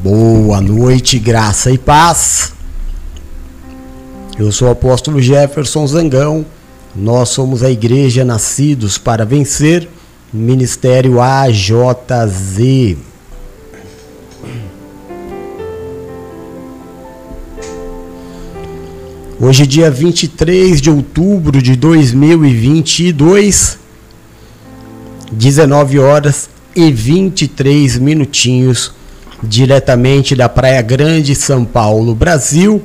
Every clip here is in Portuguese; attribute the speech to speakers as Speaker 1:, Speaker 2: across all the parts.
Speaker 1: Boa noite, graça e paz. Eu sou o apóstolo Jefferson Zangão. Nós somos a Igreja Nascidos para Vencer, Ministério AJZ. Hoje, dia 23 de outubro de 2022, 19 horas e 23 minutinhos, diretamente da Praia Grande, São Paulo, Brasil,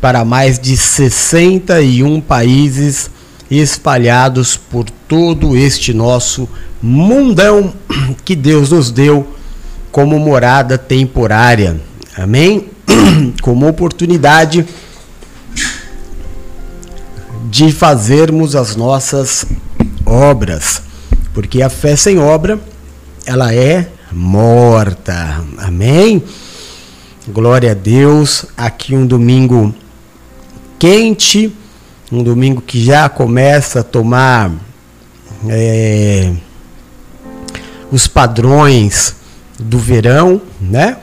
Speaker 1: para mais de 61 países espalhados por todo este nosso mundão que Deus nos deu como morada temporária. Amém? Como oportunidade de fazermos as nossas obras, porque a fé sem obra ela é morta. Amém? Glória a Deus. Aqui um domingo quente, um domingo que já começa a tomar é, os padrões do verão, né?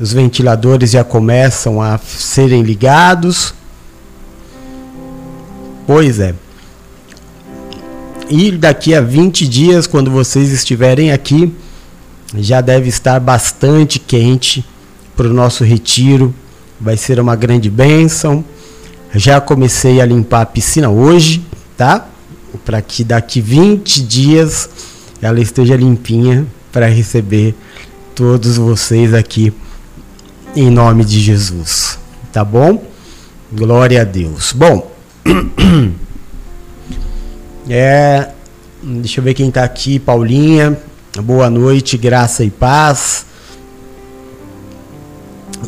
Speaker 1: Os ventiladores já começam a serem ligados Pois é. E daqui a 20 dias, quando vocês estiverem aqui, já deve estar bastante quente para o nosso retiro. Vai ser uma grande bênção. Já comecei a limpar a piscina hoje, tá? Para que daqui 20 dias ela esteja limpinha para receber todos vocês aqui em nome de Jesus. Tá bom? Glória a Deus. Bom, é, deixa eu ver quem está aqui, Paulinha. Boa noite, graça e paz.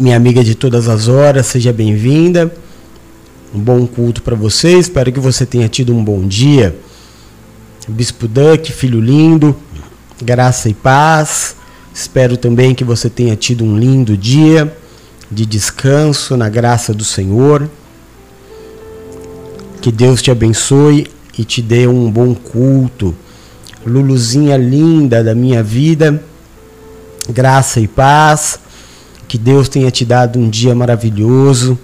Speaker 1: Minha amiga de todas as horas, seja bem-vinda. Um bom culto para você. Espero que você tenha tido um bom dia. Bispo Duck, filho lindo, graça e paz. Espero também que você tenha tido um lindo dia de descanso na graça do Senhor. Que Deus te abençoe e te dê um bom culto. Luluzinha linda da minha vida, graça e paz. Que Deus tenha te dado um dia maravilhoso.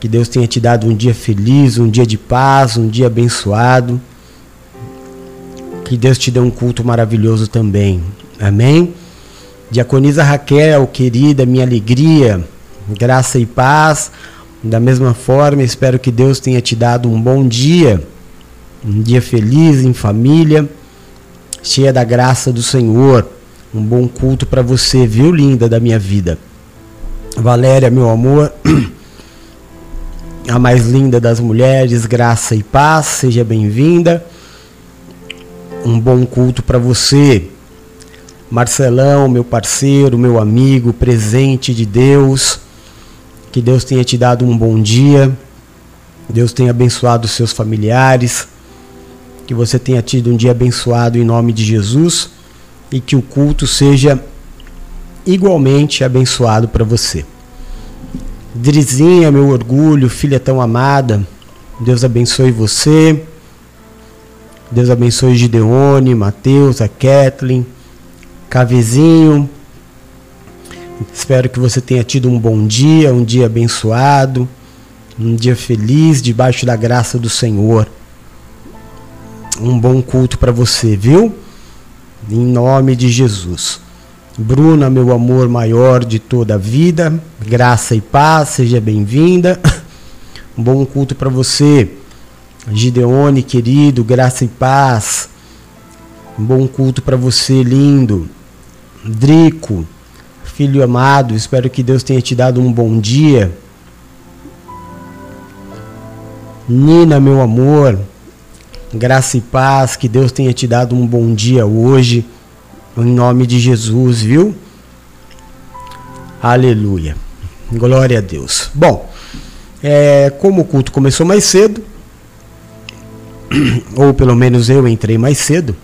Speaker 1: Que Deus tenha te dado um dia feliz, um dia de paz, um dia abençoado. Que Deus te dê um culto maravilhoso também. Amém? Diaconisa Raquel, querida, minha alegria, graça e paz. Da mesma forma, espero que Deus tenha te dado um bom dia, um dia feliz em família, cheia da graça do Senhor. Um bom culto para você, viu, linda da minha vida. Valéria, meu amor, a mais linda das mulheres, graça e paz, seja bem-vinda. Um bom culto para você. Marcelão, meu parceiro, meu amigo, presente de Deus que Deus tenha te dado um bom dia. Deus tenha abençoado seus familiares. Que você tenha tido um dia abençoado em nome de Jesus e que o culto seja igualmente abençoado para você. Drizinha, meu orgulho, filha tão amada, Deus abençoe você. Deus abençoe Gideone, Mateus, a Kathleen, Cavezinho, Espero que você tenha tido um bom dia, um dia abençoado, um dia feliz debaixo da graça do Senhor. Um bom culto para você, viu? Em nome de Jesus. Bruna, meu amor maior de toda a vida, graça e paz, seja bem-vinda. Um bom culto para você. Gideone, querido, graça e paz. Um bom culto para você, lindo. Drico, Filho amado, espero que Deus tenha te dado um bom dia. Nina, meu amor, graça e paz, que Deus tenha te dado um bom dia hoje, em nome de Jesus, viu? Aleluia. Glória a Deus. Bom, é, como o culto começou mais cedo, ou pelo menos eu entrei mais cedo,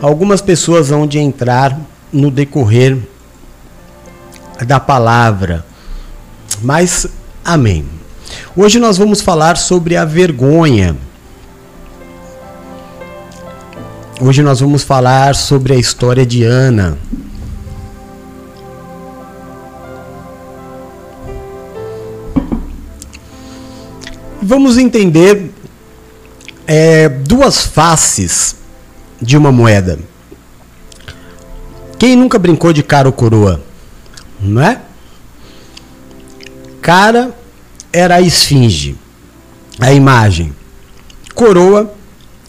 Speaker 1: algumas pessoas vão de entrar no decorrer da palavra. Mas, amém. Hoje nós vamos falar sobre a vergonha. Hoje nós vamos falar sobre a história de Ana. Vamos entender é, duas faces de uma moeda. Quem nunca brincou de cara ou coroa? Não é? Cara era a esfinge, a imagem. Coroa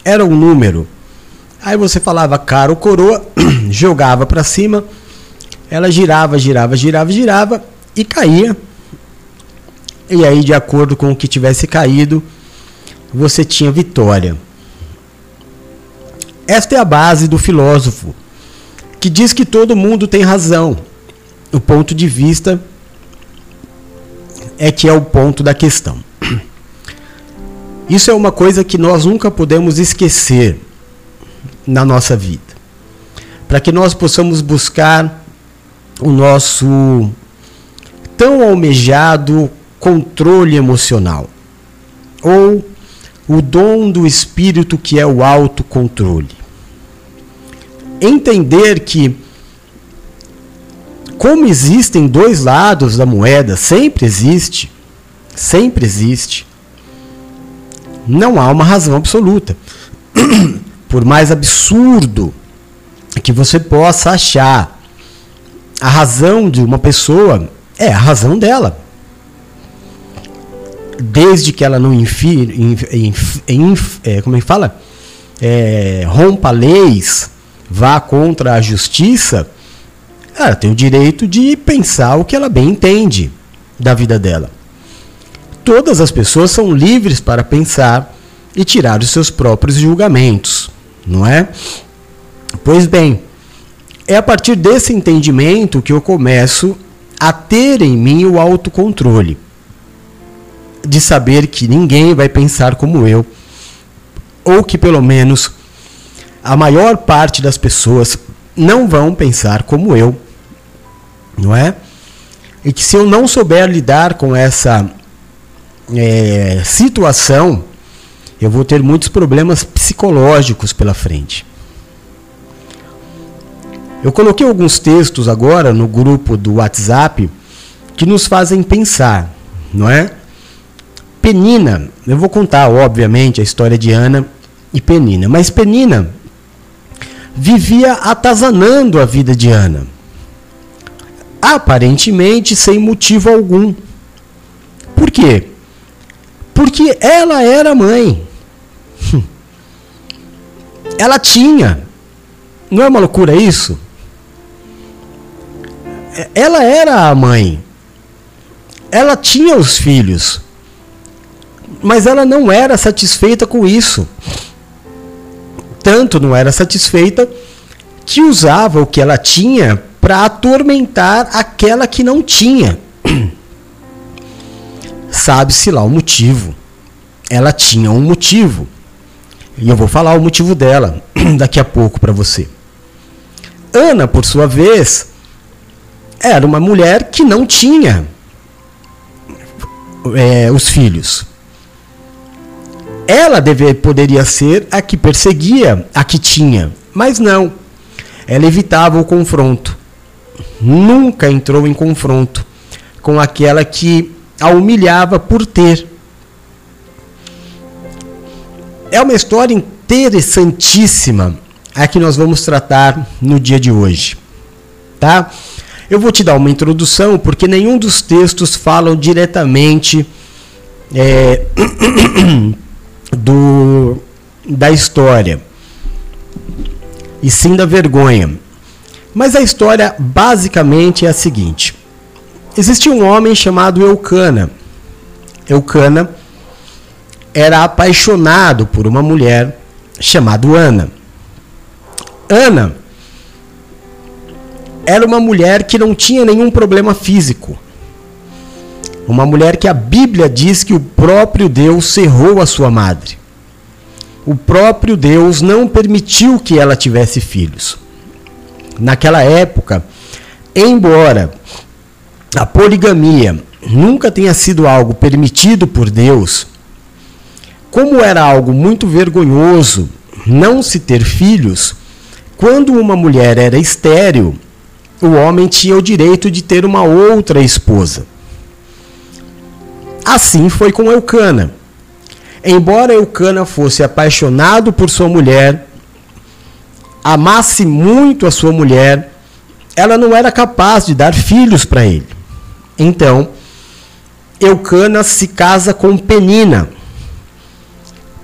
Speaker 1: era um número. Aí você falava cara ou coroa, jogava para cima, ela girava, girava, girava, girava e caía. E aí, de acordo com o que tivesse caído, você tinha vitória. Esta é a base do filósofo, que diz que todo mundo tem razão. O ponto de vista é que é o ponto da questão. Isso é uma coisa que nós nunca podemos esquecer na nossa vida. Para que nós possamos buscar o nosso tão almejado controle emocional ou o dom do espírito que é o autocontrole. Entender que como existem dois lados da moeda, sempre existe, sempre existe. Não há uma razão absoluta. Por mais absurdo que você possa achar, a razão de uma pessoa é a razão dela. Desde que ela não infir, inf, inf, inf, é, como é que fala? É, rompa leis, vá contra a justiça, ela tem o direito de pensar o que ela bem entende da vida dela. Todas as pessoas são livres para pensar e tirar os seus próprios julgamentos, não é? Pois bem, é a partir desse entendimento que eu começo a ter em mim o autocontrole. De saber que ninguém vai pensar como eu, ou que pelo menos a maior parte das pessoas não vão pensar como eu, não é? E que se eu não souber lidar com essa é, situação, eu vou ter muitos problemas psicológicos pela frente. Eu coloquei alguns textos agora no grupo do WhatsApp que nos fazem pensar, não é? Penina, eu vou contar, obviamente, a história de Ana e Penina, mas Penina vivia atazanando a vida de Ana aparentemente sem motivo algum. Por quê? Porque ela era mãe. Ela tinha. Não é uma loucura isso? Ela era a mãe. Ela tinha os filhos. Mas ela não era satisfeita com isso. Tanto não era satisfeita que usava o que ela tinha para atormentar aquela que não tinha. Sabe-se lá o motivo. Ela tinha um motivo. E eu vou falar o motivo dela daqui a pouco para você. Ana, por sua vez, era uma mulher que não tinha é, os filhos. Ela deve, poderia ser a que perseguia a que tinha, mas não. Ela evitava o confronto nunca entrou em confronto com aquela que a humilhava por ter. É uma história interessantíssima a que nós vamos tratar no dia de hoje, tá? Eu vou te dar uma introdução porque nenhum dos textos falam diretamente é, do da história e sim da vergonha. Mas a história basicamente é a seguinte: existia um homem chamado Eucana. Eucana era apaixonado por uma mulher chamada Ana. Ana era uma mulher que não tinha nenhum problema físico. Uma mulher que a Bíblia diz que o próprio Deus cerrou a sua madre. O próprio Deus não permitiu que ela tivesse filhos naquela época, embora a poligamia nunca tenha sido algo permitido por Deus, como era algo muito vergonhoso não se ter filhos, quando uma mulher era estéril, o homem tinha o direito de ter uma outra esposa. Assim foi com Eucana. embora Eucana fosse apaixonado por sua mulher, amasse muito a sua mulher, ela não era capaz de dar filhos para ele. Então, Eucana se casa com Penina.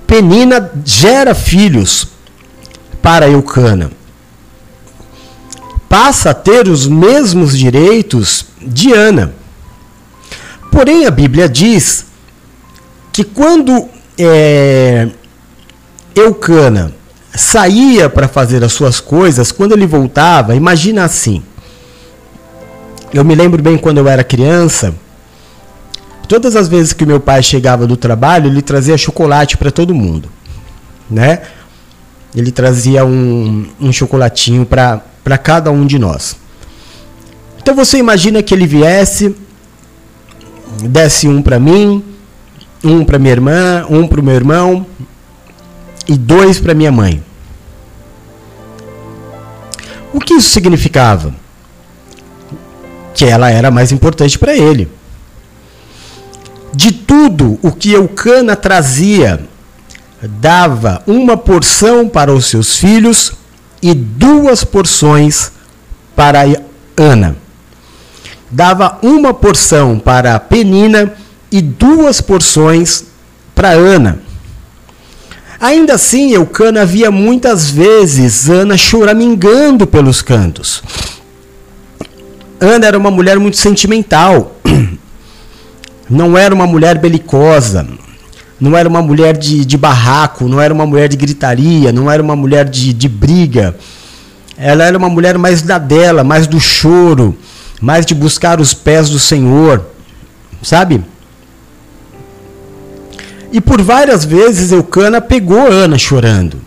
Speaker 1: Penina gera filhos para Eucana. Passa a ter os mesmos direitos de Ana. Porém, a Bíblia diz que quando é, Eucana saía para fazer as suas coisas, quando ele voltava, imagina assim. Eu me lembro bem quando eu era criança, todas as vezes que meu pai chegava do trabalho, ele trazia chocolate para todo mundo, né? Ele trazia um, um chocolatinho para cada um de nós. Então você imagina que ele viesse, desse um para mim, um para minha irmã, um para o meu irmão e dois para minha mãe. O que isso significava? Que ela era mais importante para ele. De tudo o que Eucana trazia, dava uma porção para os seus filhos e duas porções para Ana. Dava uma porção para Penina e duas porções para Ana. Ainda assim, Eucana via muitas vezes Ana choramingando pelos cantos. Ana era uma mulher muito sentimental, não era uma mulher belicosa, não era uma mulher de, de barraco, não era uma mulher de gritaria, não era uma mulher de, de briga. Ela era uma mulher mais da dela, mais do choro, mais de buscar os pés do Senhor, sabe? E por várias vezes Eucana pegou Ana chorando.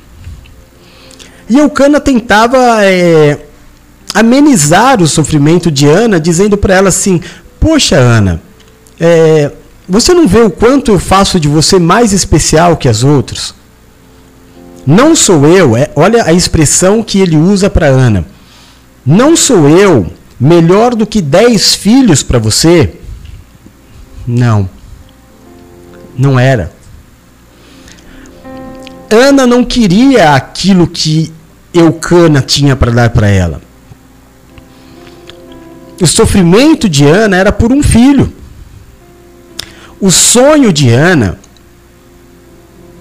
Speaker 1: E Eucana tentava é, amenizar o sofrimento de Ana, dizendo para ela assim: Poxa, Ana, é, você não vê o quanto eu faço de você mais especial que as outras? Não sou eu, é, olha a expressão que ele usa para Ana. Não sou eu melhor do que dez filhos para você? Não. Não era. Ana não queria aquilo que Eucana tinha para dar para ela. O sofrimento de Ana era por um filho. O sonho de Ana,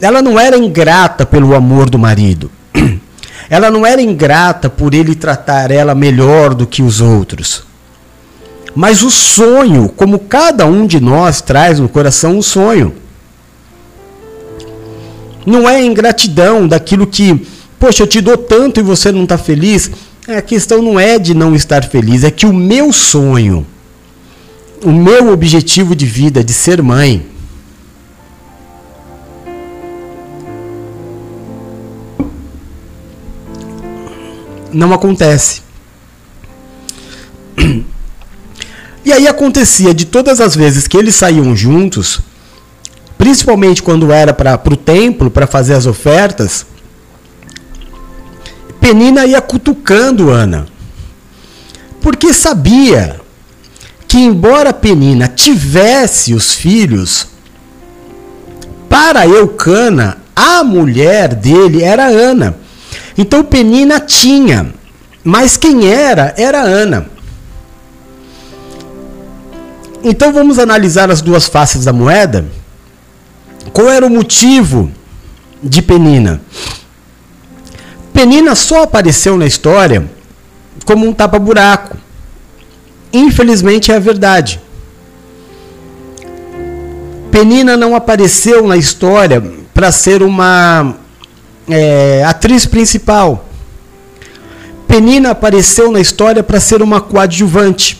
Speaker 1: ela não era ingrata pelo amor do marido. Ela não era ingrata por ele tratar ela melhor do que os outros. Mas o sonho, como cada um de nós traz no coração um sonho. Não é ingratidão daquilo que, poxa, eu te dou tanto e você não está feliz. É, a questão não é de não estar feliz, é que o meu sonho, o meu objetivo de vida de ser mãe, não acontece. E aí acontecia de todas as vezes que eles saíam juntos, principalmente quando era para o templo para fazer as ofertas, Penina ia cutucando Ana, porque sabia que embora Penina tivesse os filhos, para Eucana a mulher dele era Ana. Então Penina tinha, mas quem era era Ana. Então vamos analisar as duas faces da moeda. Qual era o motivo de Penina? Penina só apareceu na história como um tapa-buraco. Infelizmente é a verdade. Penina não apareceu na história para ser uma é, atriz principal. Penina apareceu na história para ser uma coadjuvante.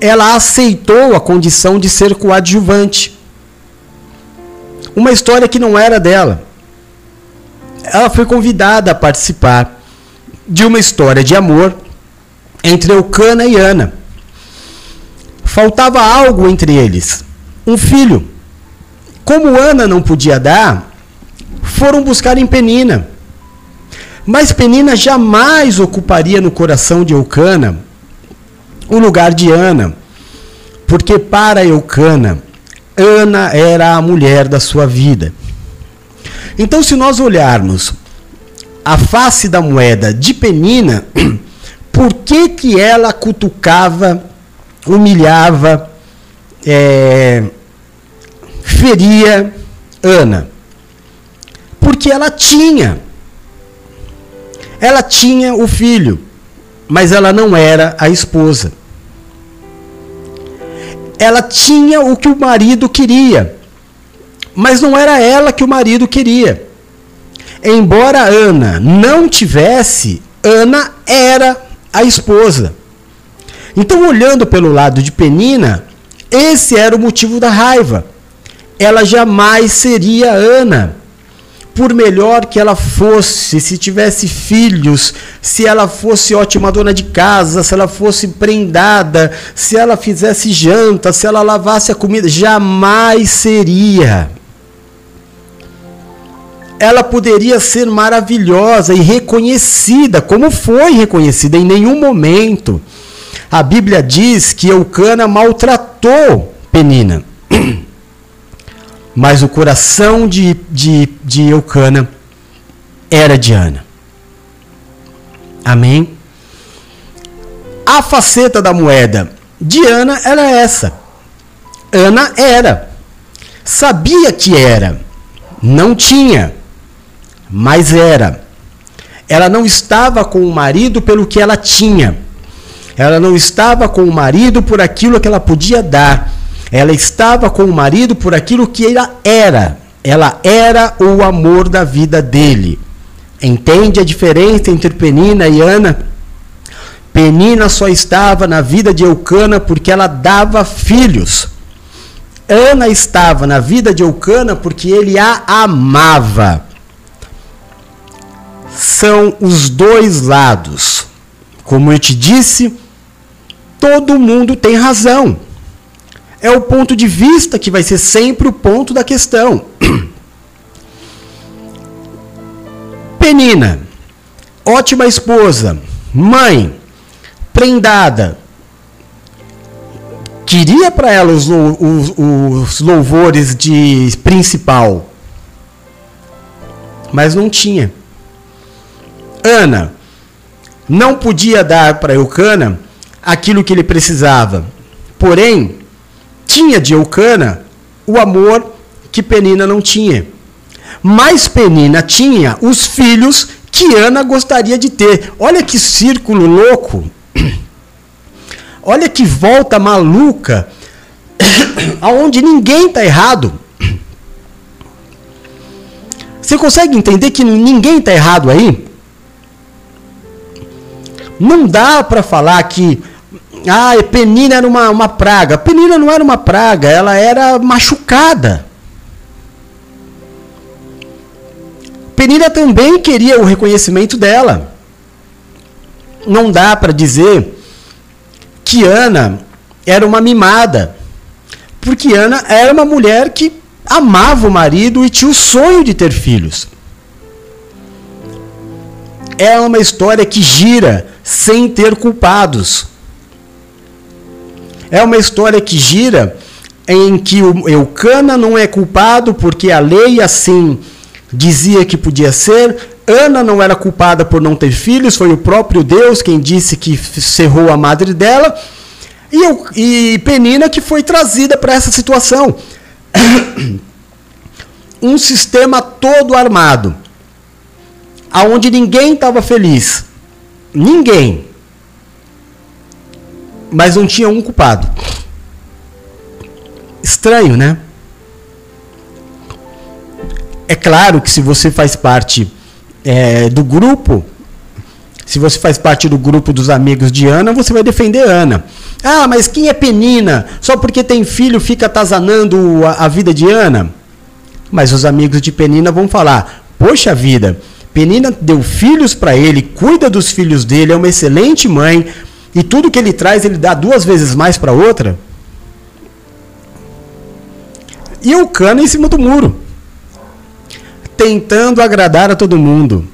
Speaker 1: Ela aceitou a condição de ser coadjuvante uma história que não era dela. Ela foi convidada a participar de uma história de amor entre Eucana e Ana. Faltava algo entre eles, um filho. Como Ana não podia dar, foram buscar em Penina. Mas Penina jamais ocuparia no coração de Eucana o lugar de Ana, porque para Eucana Ana era a mulher da sua vida. Então, se nós olharmos a face da moeda de Penina, por que, que ela cutucava, humilhava, é, feria Ana? Porque ela tinha. Ela tinha o filho, mas ela não era a esposa. Ela tinha o que o marido queria, mas não era ela que o marido queria. Embora Ana não tivesse, Ana era a esposa. Então, olhando pelo lado de Penina, esse era o motivo da raiva. Ela jamais seria Ana por melhor que ela fosse, se tivesse filhos, se ela fosse ótima dona de casa, se ela fosse prendada, se ela fizesse janta, se ela lavasse a comida, jamais seria. Ela poderia ser maravilhosa e reconhecida, como foi reconhecida em nenhum momento. A Bíblia diz que Eucana maltratou Penina. mas o coração de, de, de Eucana era de Ana. Amém? A faceta da moeda de Ana era essa. Ana era. Sabia que era. Não tinha, mas era. Ela não estava com o marido pelo que ela tinha. Ela não estava com o marido por aquilo que ela podia dar ela estava com o marido por aquilo que ela era. Ela era o amor da vida dele. Entende a diferença entre Penina e Ana? Penina só estava na vida de Eucana porque ela dava filhos. Ana estava na vida de Eucana porque ele a amava. São os dois lados. Como eu te disse, todo mundo tem razão é o ponto de vista que vai ser sempre o ponto da questão. Penina, ótima esposa, mãe, prendada, queria para ela os, os, os louvores de principal, mas não tinha. Ana não podia dar para Eucana aquilo que ele precisava, porém tinha de Eucana o amor que Penina não tinha. Mas Penina tinha os filhos que Ana gostaria de ter. Olha que círculo louco. Olha que volta maluca. aonde ninguém está errado. Você consegue entender que ninguém está errado aí? Não dá para falar que ah, Penina era uma, uma praga. Penina não era uma praga, ela era machucada. Penina também queria o reconhecimento dela. Não dá para dizer que Ana era uma mimada. Porque Ana era uma mulher que amava o marido e tinha o sonho de ter filhos. É uma história que gira sem ter culpados. É uma história que gira em que o Eucana não é culpado porque a lei assim dizia que podia ser. Ana não era culpada por não ter filhos, foi o próprio Deus quem disse que cerrou a madre dela. E, eu, e Penina que foi trazida para essa situação. um sistema todo armado, aonde ninguém estava feliz. Ninguém mas não tinha um culpado. Estranho, né? É claro que se você faz parte é, do grupo, se você faz parte do grupo dos amigos de Ana, você vai defender Ana. Ah, mas quem é Penina? Só porque tem filho fica atazanando a, a vida de Ana? Mas os amigos de Penina vão falar: Poxa vida, Penina deu filhos para ele, cuida dos filhos dele, é uma excelente mãe, e tudo que ele traz, ele dá duas vezes mais para outra. E o cano em cima do muro, tentando agradar a todo mundo.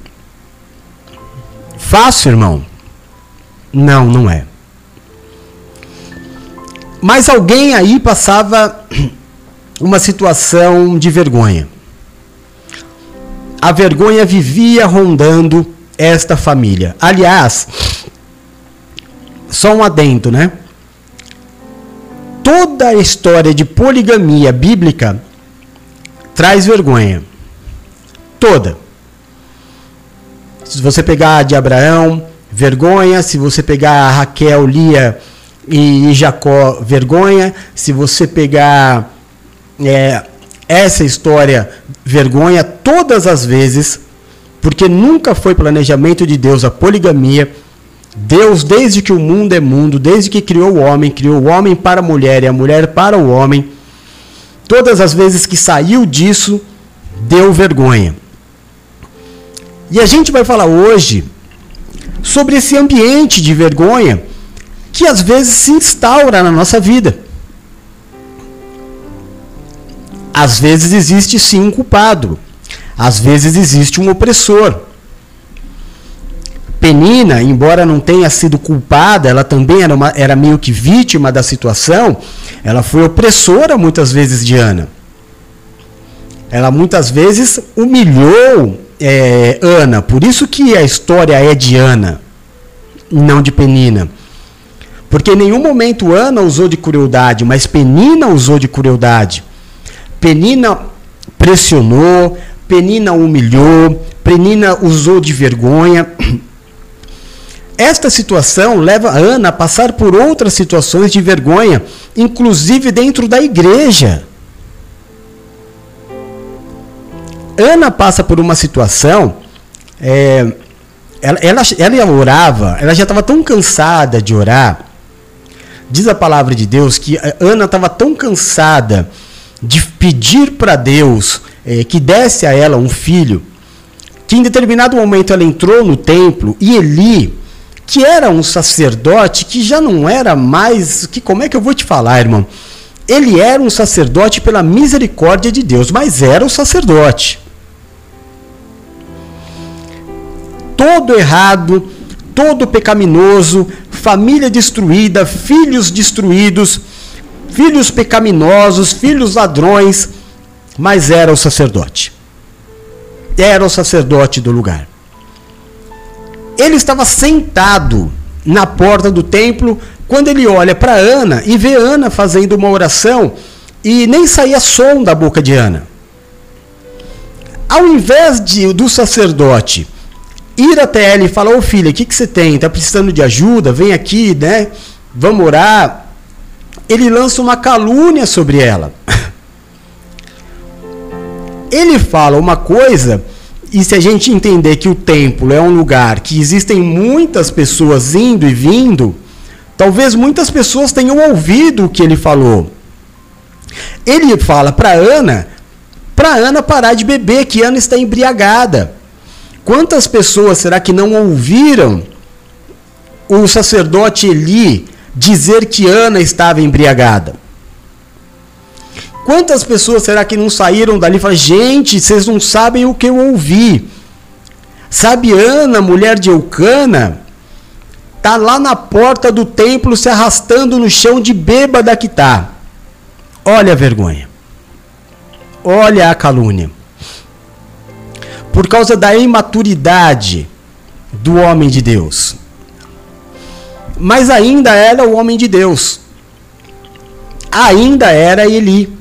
Speaker 1: Fácil, irmão? Não, não é. Mas alguém aí passava uma situação de vergonha. A vergonha vivia rondando esta família. Aliás, só um adendo, né? Toda a história de poligamia bíblica traz vergonha. Toda. Se você pegar de Abraão, vergonha. Se você pegar Raquel, Lia e Jacó, vergonha. Se você pegar é, essa história, vergonha, todas as vezes, porque nunca foi planejamento de Deus a poligamia. Deus, desde que o mundo é mundo, desde que criou o homem, criou o homem para a mulher e a mulher para o homem. Todas as vezes que saiu disso, deu vergonha. E a gente vai falar hoje sobre esse ambiente de vergonha que às vezes se instaura na nossa vida. Às vezes existe sim um culpado, às vezes existe um opressor. Penina, embora não tenha sido culpada, ela também era, uma, era meio que vítima da situação, ela foi opressora muitas vezes de Ana. Ela muitas vezes humilhou é, Ana, por isso que a história é de Ana, não de Penina. Porque em nenhum momento Ana usou de crueldade, mas Penina usou de crueldade. Penina pressionou, Penina humilhou, Penina usou de vergonha. Esta situação leva Ana a passar por outras situações de vergonha, inclusive dentro da igreja. Ana passa por uma situação. É, ela, ela, ela orava, ela já estava tão cansada de orar. Diz a palavra de Deus que Ana estava tão cansada de pedir para Deus é, que desse a ela um filho, que em determinado momento ela entrou no templo e Eli, que era um sacerdote que já não era mais. que Como é que eu vou te falar, irmão? Ele era um sacerdote pela misericórdia de Deus, mas era um sacerdote. todo errado, todo pecaminoso, família destruída, filhos destruídos, filhos pecaminosos, filhos ladrões, mas era o sacerdote. Era o sacerdote do lugar. Ele estava sentado na porta do templo quando ele olha para Ana e vê Ana fazendo uma oração e nem saía som da boca de Ana. Ao invés de, do sacerdote ir até ela e falar, ô filha, o que, que você tem? Tá precisando de ajuda? Vem aqui, né? Vamos orar. Ele lança uma calúnia sobre ela. Ele fala uma coisa, e se a gente entender que o templo é um lugar que existem muitas pessoas indo e vindo, talvez muitas pessoas tenham ouvido o que ele falou. Ele fala para Ana, para Ana parar de beber, que Ana está embriagada. Quantas pessoas será que não ouviram o sacerdote Eli dizer que Ana estava embriagada? Quantas pessoas será que não saíram dali e falaram: gente, vocês não sabem o que eu ouvi? Sabe, Ana, mulher de Eucana, tá lá na porta do templo se arrastando no chão de bêbada que tá. Olha a vergonha. Olha a calúnia por causa da imaturidade do homem de Deus. Mas ainda era o homem de Deus. Ainda era Eli.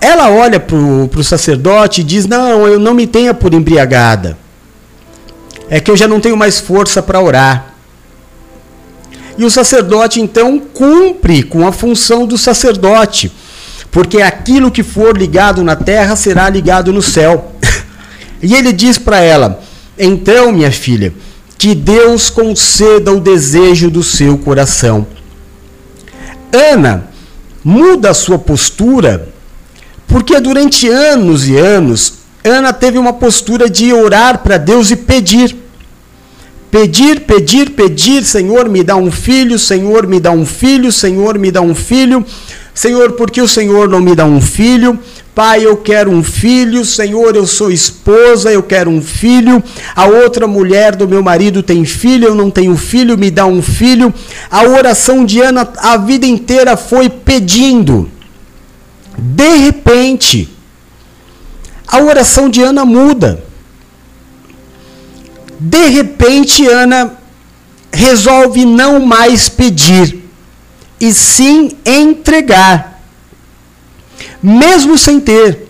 Speaker 1: Ela olha para o sacerdote e diz: Não, eu não me tenha por embriagada. É que eu já não tenho mais força para orar. E o sacerdote então cumpre com a função do sacerdote porque aquilo que for ligado na terra será ligado no céu. e ele diz para ela: Então, minha filha, que Deus conceda o desejo do seu coração. Ana muda a sua postura, porque durante anos e anos, Ana teve uma postura de orar para Deus e pedir. Pedir, pedir, pedir, Senhor, me dá um filho, Senhor, me dá um filho, Senhor, me dá um filho. Senhor, por que o Senhor não me dá um filho? pai, eu quero um filho, Senhor, eu sou esposa, eu quero um filho, a outra mulher do meu marido tem filho, eu não tenho filho, me dá um filho. A oração de Ana a vida inteira foi pedindo. De repente, a oração de Ana muda. De repente, Ana resolve não mais pedir, e sim entregar, mesmo sem ter.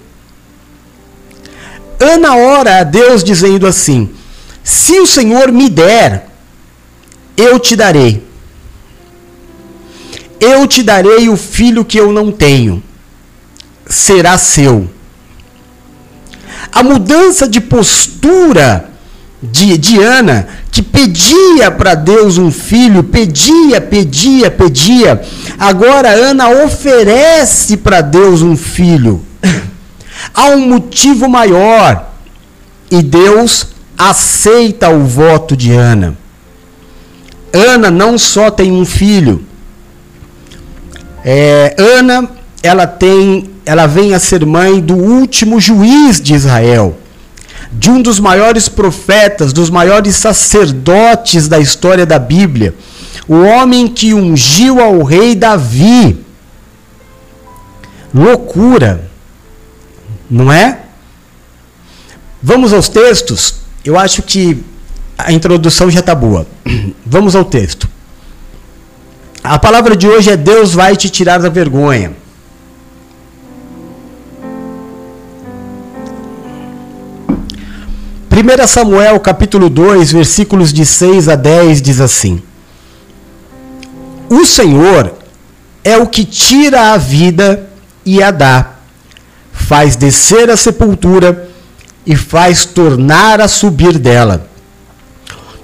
Speaker 1: Ana ora a Deus dizendo assim: Se o Senhor me der, eu te darei. Eu te darei o filho que eu não tenho. Será seu. A mudança de postura de, de Ana, que pedia para Deus um filho, pedia, pedia, pedia. Agora Ana oferece para Deus um filho. Há um motivo maior e Deus aceita o voto de Ana. Ana não só tem um filho, é, Ana ela tem, ela vem a ser mãe do último juiz de Israel de um dos maiores profetas, dos maiores sacerdotes da história da Bíblia, o homem que ungiu ao rei Davi. Loucura, não é? Vamos aos textos? Eu acho que a introdução já está boa. Vamos ao texto. A palavra de hoje é Deus vai te tirar da vergonha. 1 Samuel capítulo 2, versículos de 6 a 10 diz assim: O Senhor é o que tira a vida e a dá, faz descer a sepultura e faz tornar a subir dela.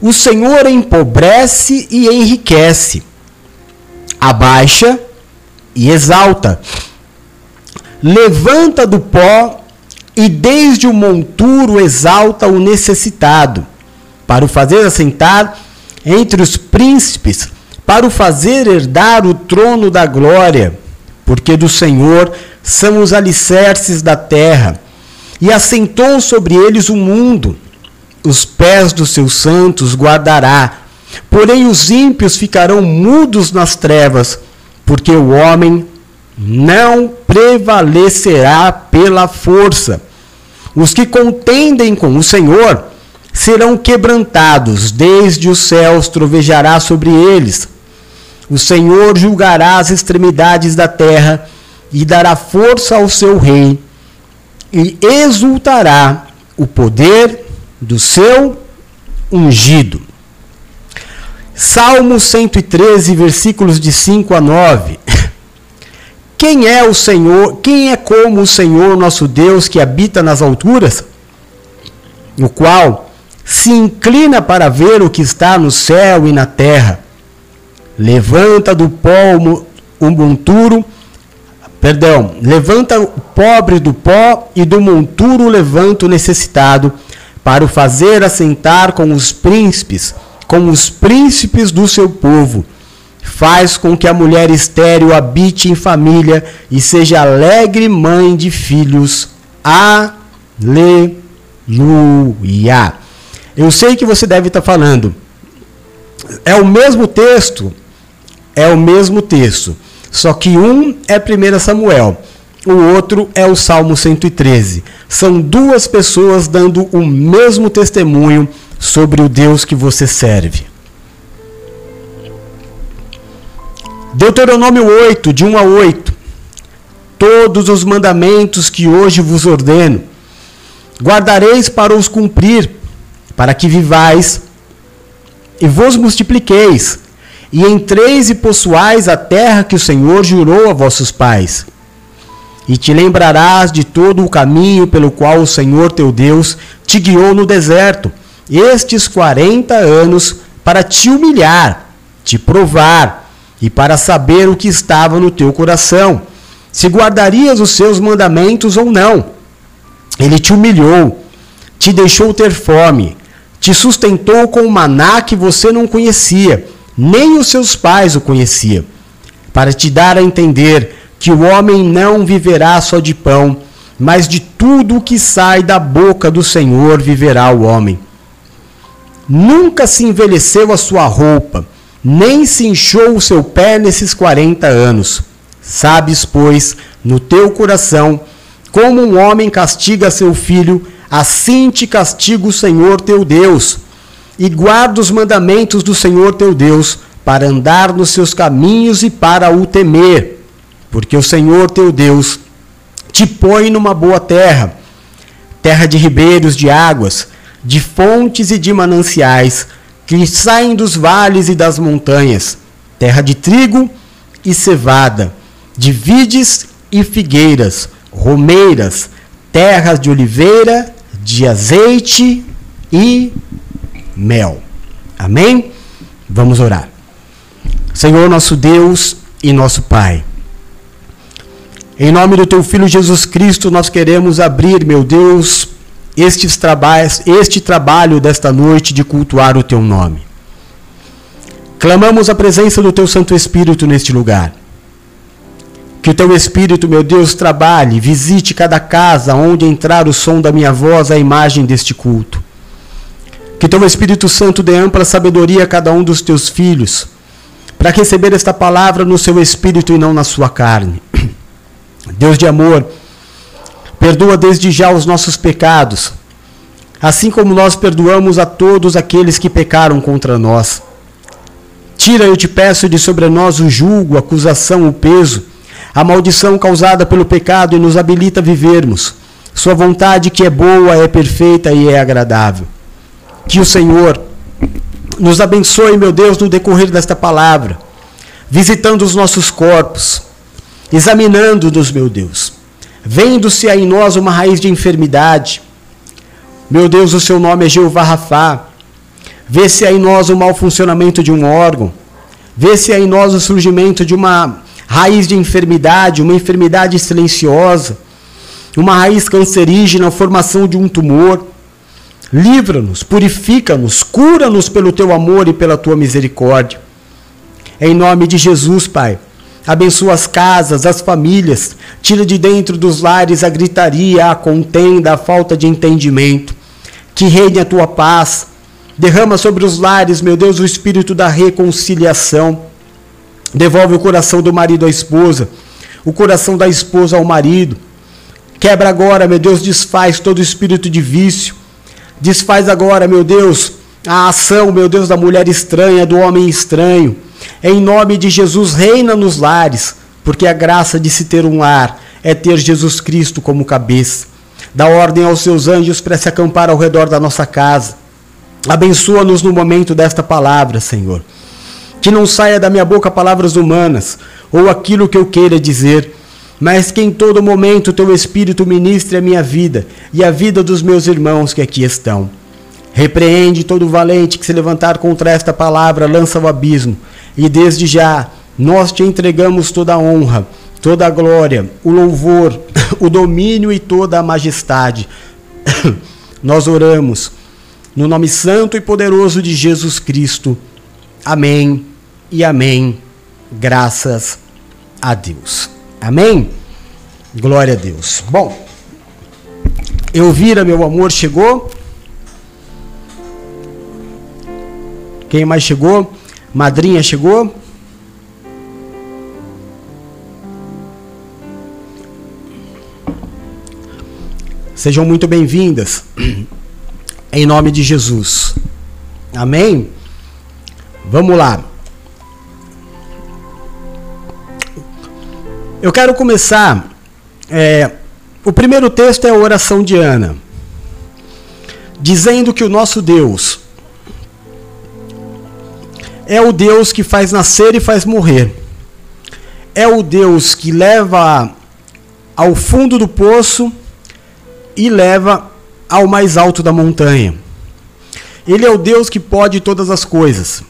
Speaker 1: O Senhor empobrece e enriquece, abaixa e exalta, levanta do pó e desde o monturo exalta o necessitado, para o fazer assentar entre os príncipes, para o fazer herdar o trono da glória, porque do Senhor são os alicerces da terra, e assentou sobre eles o mundo. Os pés dos seus santos guardará, porém os ímpios ficarão mudos nas trevas, porque o homem não prevalecerá pela força. Os que contendem com o Senhor serão quebrantados, desde os céus trovejará sobre eles. O Senhor julgará as extremidades da terra e dará força ao seu rei, e exultará o poder do seu ungido. Salmo 113, versículos de 5 a 9. Quem é o Senhor? Quem é como o Senhor nosso Deus que habita nas alturas? O qual se inclina para ver o que está no céu e na terra. Levanta do pó o monturo, perdão, levanta o pobre do pó e do monturo levanta o necessitado, para o fazer assentar com os príncipes, com os príncipes do seu povo faz com que a mulher estéril habite em família e seja alegre mãe de filhos. Aleluia. Eu sei que você deve estar falando. É o mesmo texto? É o mesmo texto. Só que um é 1 Samuel, o outro é o Salmo 113. São duas pessoas dando o mesmo testemunho sobre o Deus que você serve. Deuteronômio 8, de 1 a 8. Todos os mandamentos que hoje vos ordeno, guardareis para os cumprir, para que vivais e vos multipliqueis, e entreis e possuais a terra que o Senhor jurou a vossos pais. E te lembrarás de todo o caminho pelo qual o Senhor teu Deus te guiou no deserto, estes quarenta anos, para te humilhar, te provar, e para saber o que estava no teu coração, se guardarias os seus mandamentos ou não. Ele te humilhou, te deixou ter fome, te sustentou com maná que você não conhecia, nem os seus pais o conheciam, para te dar a entender que o homem não viverá só de pão, mas de tudo o que sai da boca do Senhor viverá o homem. Nunca se envelheceu a sua roupa, nem se inchou o seu pé nesses quarenta anos. Sabes, pois, no teu coração, como um homem castiga seu filho, assim te castiga o Senhor teu Deus. E guarda os mandamentos do Senhor teu Deus, para andar nos seus caminhos e para o temer. Porque o Senhor teu Deus te põe numa boa terra, terra de ribeiros de águas, de fontes e de mananciais, que saem dos vales e das montanhas, terra de trigo e cevada, de vides e figueiras, romeiras, terras de oliveira, de azeite e mel. Amém? Vamos orar. Senhor nosso Deus e nosso Pai. Em nome do teu filho Jesus Cristo, nós queremos abrir, meu Deus, estes trabalhos, este trabalho desta noite de cultuar o teu nome. Clamamos a presença do teu Santo Espírito neste lugar. Que o teu Espírito, meu Deus, trabalhe, visite cada casa onde entrar o som da minha voz, a imagem deste culto. Que teu Espírito Santo dê ampla sabedoria a cada um dos teus filhos, para receber esta palavra no seu espírito e não na sua carne. Deus de amor, perdoa desde já os nossos pecados, assim como nós perdoamos a todos aqueles que pecaram contra nós. Tira, eu te peço, de sobre nós o julgo, a acusação, o peso, a maldição causada pelo pecado e nos habilita a vivermos. Sua vontade que é boa, é perfeita e é agradável. Que o Senhor nos abençoe, meu Deus, no decorrer desta palavra, visitando os nossos corpos, examinando-nos, meu Deus, vendo-se em nós uma raiz de enfermidade. Meu Deus, o seu nome é Jeová Rafá. Vê-se em nós o mau funcionamento de um órgão. Vê-se em nós o surgimento de uma raiz de enfermidade, uma enfermidade silenciosa, uma raiz cancerígena, a formação de um tumor. Livra-nos, purifica-nos, cura-nos pelo teu amor e pela tua misericórdia. Em nome de Jesus, Pai. Abençoa as casas, as famílias. Tira de dentro dos lares a gritaria, a contenda, a falta de entendimento. Que reine a tua paz. Derrama sobre os lares, meu Deus, o espírito da reconciliação. Devolve o coração do marido à esposa, o coração da esposa ao marido. Quebra agora, meu Deus, desfaz todo espírito de vício. Desfaz agora, meu Deus, a ação, meu Deus, da mulher estranha, do homem estranho. Em nome de Jesus, reina nos lares, porque a graça de se ter um lar é ter Jesus Cristo como cabeça. Dá ordem aos seus anjos para se acampar ao redor da nossa casa. Abençoa-nos no momento desta palavra, Senhor. Que não saia da minha boca palavras humanas ou aquilo que eu queira dizer, mas que em todo momento teu Espírito ministre a minha vida e a vida dos meus irmãos que aqui estão. Repreende todo valente que se levantar contra esta palavra, lança o abismo e desde já nós te entregamos toda a honra, toda a glória, o louvor, o domínio e toda a majestade. nós oramos no nome santo e poderoso de Jesus Cristo. Amém e amém. Graças a Deus. Amém? Glória a Deus. Bom, Elvira, meu amor, chegou. Quem mais chegou? Madrinha chegou? Sejam muito bem-vindas. Em nome de Jesus. Amém? Vamos lá. Eu quero começar. É, o primeiro texto é a oração de Ana, dizendo que o nosso Deus é o Deus que faz nascer e faz morrer. É o Deus que leva ao fundo do poço e leva ao mais alto da montanha. Ele é o Deus que pode todas as coisas.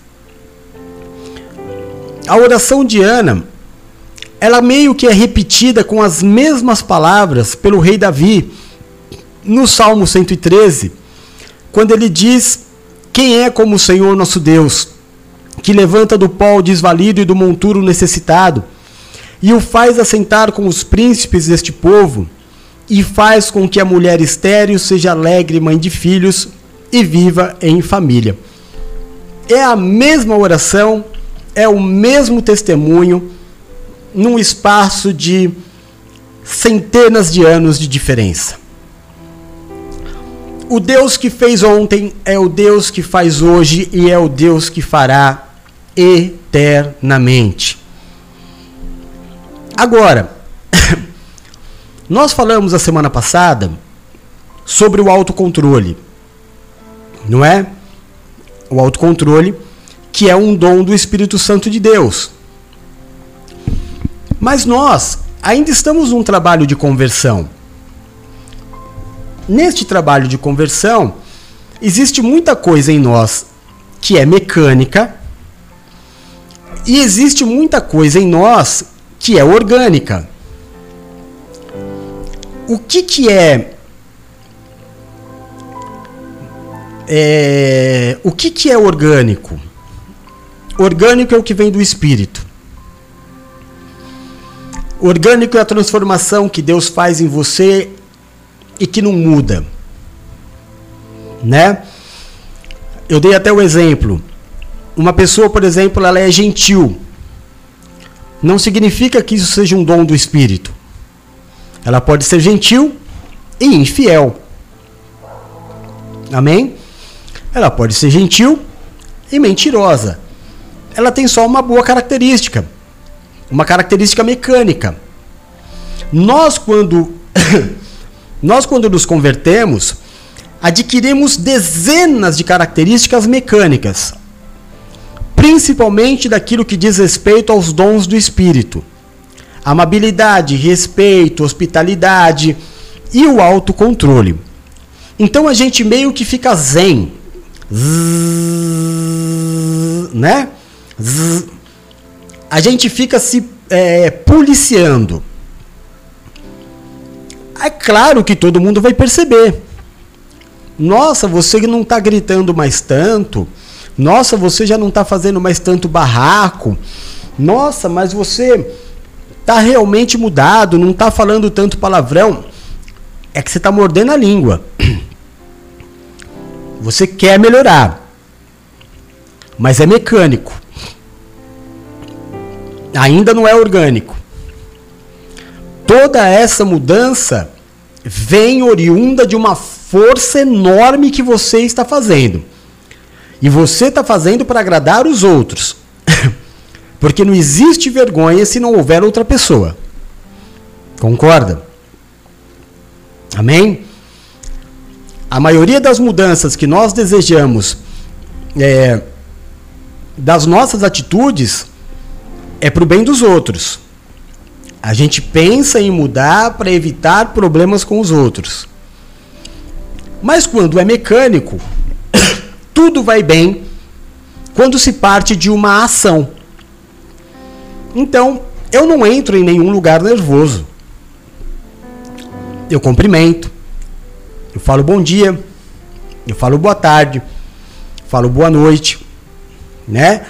Speaker 1: A oração de Ana, ela meio que é repetida com as mesmas palavras pelo rei Davi no Salmo 113, quando ele diz: Quem é como o Senhor nosso Deus? Que levanta do pó o desvalido e do monturo necessitado, e o faz assentar com os príncipes deste povo, e faz com que a mulher estéril seja alegre mãe de filhos e viva em família. É a mesma oração, é o mesmo testemunho, num espaço de centenas de anos de diferença. O Deus que fez ontem é o Deus que faz hoje e é o Deus que fará eternamente. Agora, nós falamos a semana passada sobre o autocontrole, não é? O autocontrole, que é um dom do Espírito Santo de Deus. Mas nós ainda estamos num trabalho de conversão. Neste trabalho de conversão, existe muita coisa em nós que é mecânica e existe muita coisa em nós que é orgânica. O que, que é, é o que, que é orgânico? Orgânico é o que vem do espírito. Orgânico é a transformação que Deus faz em você e que não muda. Né? Eu dei até o exemplo. Uma pessoa, por exemplo, ela é gentil. Não significa que isso seja um dom do espírito. Ela pode ser gentil e infiel. Amém? Ela pode ser gentil e mentirosa. Ela tem só uma boa característica, uma característica mecânica. Nós quando nós quando nos convertemos, adquirimos dezenas de características mecânicas, principalmente daquilo que diz respeito aos dons do espírito. Amabilidade, respeito, hospitalidade e o autocontrole. Então a gente meio que fica zen, zzz, né? Zzz, a gente fica se é, policiando. É claro que todo mundo vai perceber. Nossa, você não está gritando mais tanto. Nossa, você já não está fazendo mais tanto barraco. Nossa, mas você está realmente mudado, não está falando tanto palavrão. É que você está mordendo a língua. Você quer melhorar, mas é mecânico. Ainda não é orgânico. Toda essa mudança vem oriunda de uma força enorme que você está fazendo. E você está fazendo para agradar os outros. Porque não existe vergonha se não houver outra pessoa. Concorda? Amém? A maioria das mudanças que nós desejamos é, das nossas atitudes é para o bem dos outros. A gente pensa em mudar para evitar problemas com os outros. Mas quando é mecânico, tudo vai bem quando se parte de uma ação. Então, eu não entro em nenhum lugar nervoso. Eu cumprimento, eu falo bom dia, eu falo boa tarde, falo boa noite, né?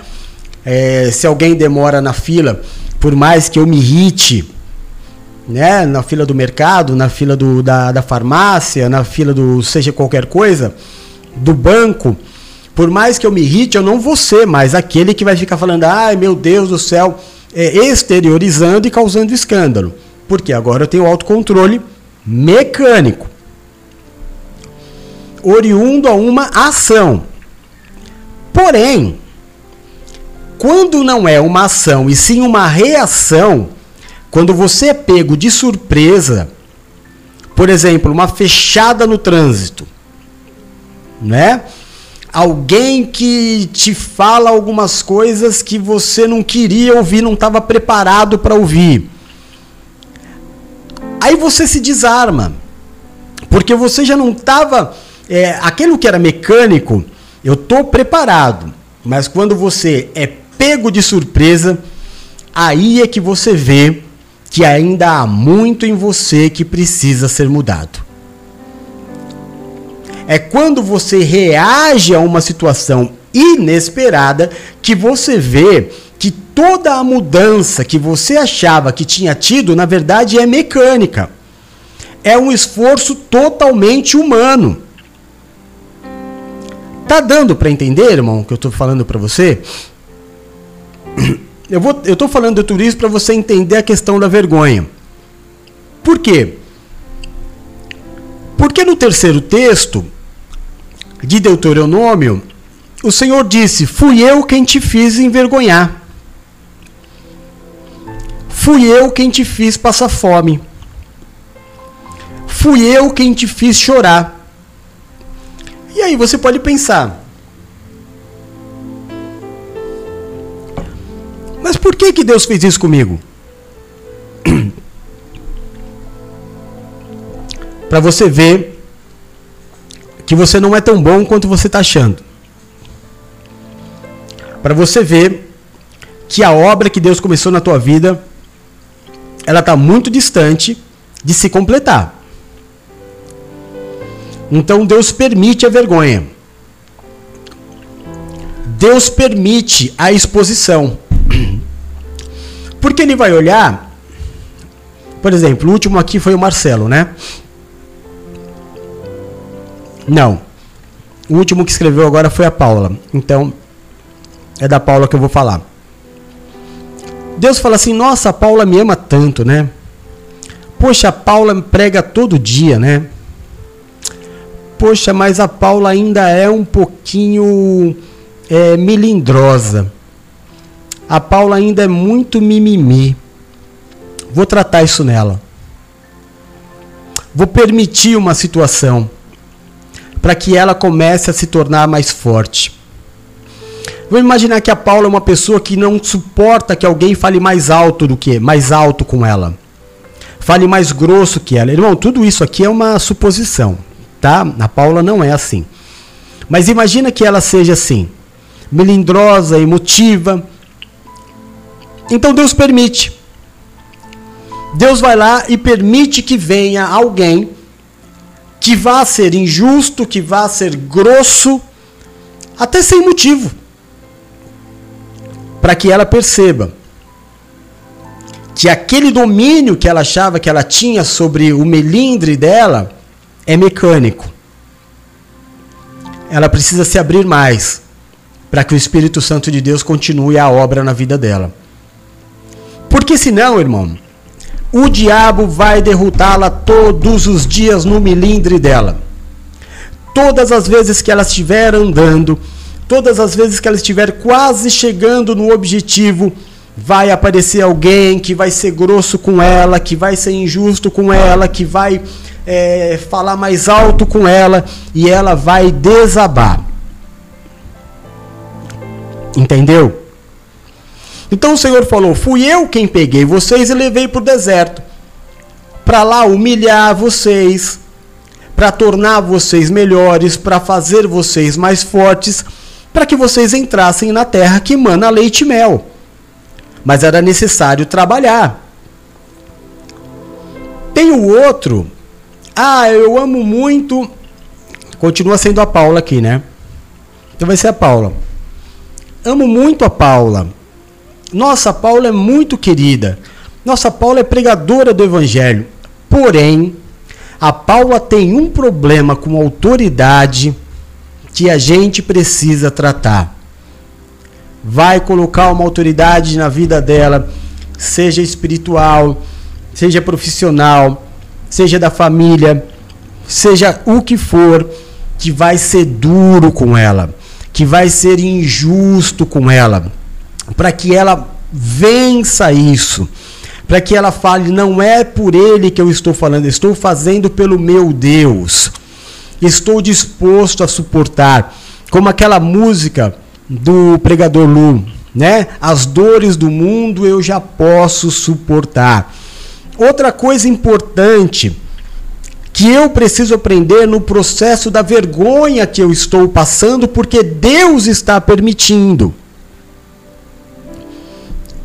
Speaker 1: É, se alguém demora na fila, por mais que eu me irrite, né, na fila do mercado, na fila do, da, da farmácia, na fila do seja qualquer coisa, do banco, por mais que eu me irrite, eu não vou ser mais aquele que vai ficar falando, ai meu Deus do céu, é, exteriorizando e causando escândalo. Porque agora eu tenho autocontrole mecânico, oriundo a uma ação. Porém, quando não é uma ação e sim uma reação, quando você é pego de surpresa, por exemplo, uma fechada no trânsito, né? Alguém que te fala algumas coisas que você não queria ouvir, não estava preparado para ouvir. Aí você se desarma, porque você já não estava. É, aquilo que era mecânico, eu estou preparado, mas quando você é pego de surpresa, aí é que você vê que ainda há muito em você que precisa ser mudado. É quando você reage a uma situação inesperada que você vê que toda a mudança que você achava que tinha tido, na verdade, é mecânica. é um esforço totalmente humano. Tá dando para entender, irmão, o que eu estou falando para você? Eu vou, eu tô falando de tudo isso para você entender a questão da vergonha. Por quê? Porque no terceiro texto de Deuteronômio, o Senhor disse: Fui eu quem te fiz envergonhar. Fui eu quem te fiz passar fome. Fui eu quem te fiz chorar. E aí você pode pensar: Mas por que, que Deus fez isso comigo? Para você ver que você não é tão bom quanto você está achando. Para você ver que a obra que Deus começou na tua vida ela está muito distante de se completar. Então Deus permite a vergonha. Deus permite a exposição. Porque ele vai olhar, por exemplo, o último aqui foi o Marcelo, né? Não. O último que escreveu agora foi a Paula. Então, é da Paula que eu vou falar. Deus fala assim: Nossa, a Paula me ama tanto, né? Poxa, a Paula prega todo dia, né? Poxa, mas a Paula ainda é um pouquinho é, melindrosa. A Paula ainda é muito mimimi. Vou tratar isso nela. Vou permitir uma situação para que ela comece a se tornar mais forte. Vamos imaginar que a Paula é uma pessoa que não suporta que alguém fale mais alto do que, mais alto com ela. Fale mais grosso que ela. Irmão, tudo isso aqui é uma suposição, tá? A Paula não é assim. Mas imagina que ela seja assim, melindrosa, emotiva. Então Deus permite. Deus vai lá e permite que venha alguém que vá ser injusto, que vá ser grosso, até sem motivo para que ela perceba que aquele domínio que ela achava que ela tinha sobre o melindre dela é mecânico. Ela precisa se abrir mais para que o Espírito Santo de Deus continue a obra na vida dela. Porque senão, irmão, o diabo vai derrotá-la todos os dias no melindre dela. Todas as vezes que ela estiver andando, Todas as vezes que ela estiver quase chegando no objetivo, vai aparecer alguém que vai ser grosso com ela, que vai ser injusto com ela, que vai é, falar mais alto com ela e ela vai desabar. Entendeu? Então o Senhor falou: Fui eu quem peguei vocês e levei para o deserto, para lá humilhar vocês, para tornar vocês melhores, para fazer vocês mais fortes para que vocês entrassem na terra que mana leite e mel. Mas era necessário trabalhar. Tem o outro. Ah, eu amo muito. Continua sendo a Paula aqui, né? Então vai ser a Paula. Amo muito a Paula. Nossa, Paula é muito querida. Nossa, Paula é pregadora do Evangelho. Porém, a Paula tem um problema com autoridade que a gente precisa tratar. Vai colocar uma autoridade na vida dela, seja espiritual, seja profissional, seja da família, seja o que for, que vai ser duro com ela, que vai ser injusto com ela, para que ela vença isso, para que ela fale: não é por ele que eu estou falando, estou fazendo pelo meu Deus estou disposto a suportar. Como aquela música do pregador Lu, né? As dores do mundo eu já posso suportar. Outra coisa importante que eu preciso aprender no processo da vergonha que eu estou passando, porque Deus está permitindo.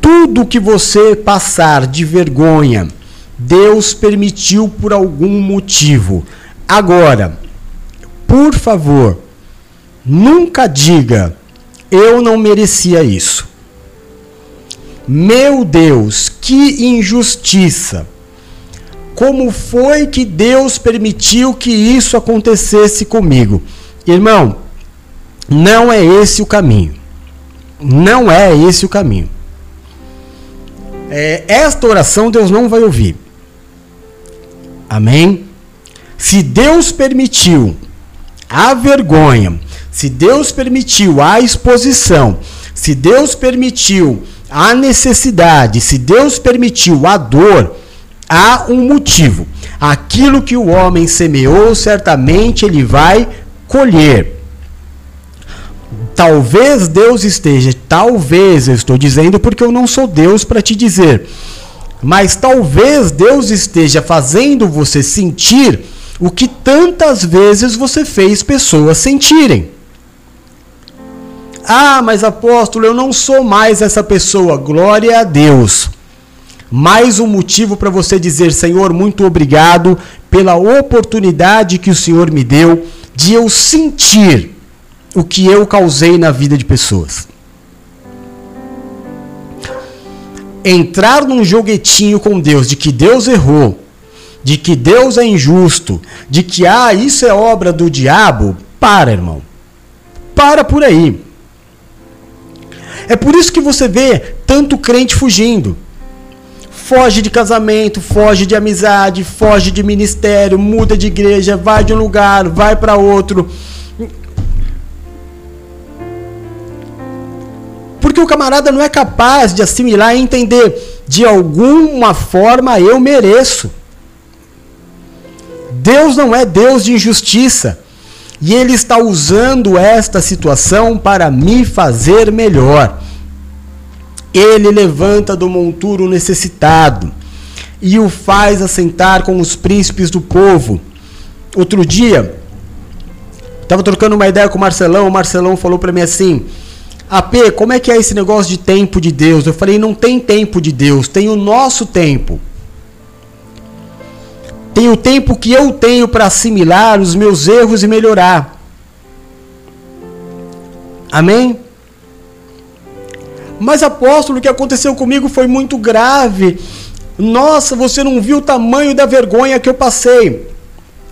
Speaker 1: Tudo que você passar de vergonha, Deus permitiu por algum motivo. Agora, por favor, nunca diga eu não merecia isso. Meu Deus, que injustiça! como foi que Deus permitiu que isso acontecesse comigo. Irmão, não é esse o caminho. Não é esse o caminho. É, esta oração Deus não vai ouvir. Amém? Se Deus permitiu a vergonha, se Deus permitiu a exposição, se Deus permitiu a necessidade, se Deus permitiu a dor, há um motivo. Aquilo que o homem semeou, certamente ele vai colher. Talvez Deus esteja, talvez eu estou dizendo porque eu não sou Deus para te dizer, mas talvez Deus esteja fazendo você sentir o que tantas vezes você fez pessoas sentirem. Ah, mas apóstolo, eu não sou mais essa pessoa. Glória a Deus. Mais um motivo para você dizer, Senhor, muito obrigado pela oportunidade que o Senhor me deu de eu sentir o que eu causei na vida de pessoas. Entrar num joguetinho com Deus de que Deus errou, de que Deus é injusto, de que ah, isso é obra do diabo, para, irmão. Para por aí. É por isso que você vê tanto crente fugindo. Foge de casamento, foge de amizade, foge de ministério, muda de igreja, vai de um lugar, vai para outro Porque o camarada não é capaz de assimilar e entender. De alguma forma eu mereço. Deus não é Deus de injustiça. E Ele está usando esta situação para me fazer melhor. Ele levanta do monturo necessitado e o faz assentar com os príncipes do povo. Outro dia, estava trocando uma ideia com o Marcelão, o Marcelão falou para mim assim: AP, como é que é esse negócio de tempo de Deus? Eu falei, não tem tempo de Deus, tem o nosso tempo. Tem o tempo que eu tenho para assimilar os meus erros e melhorar. Amém? Mas apóstolo, o que aconteceu comigo foi muito grave. Nossa, você não viu o tamanho da vergonha que eu passei.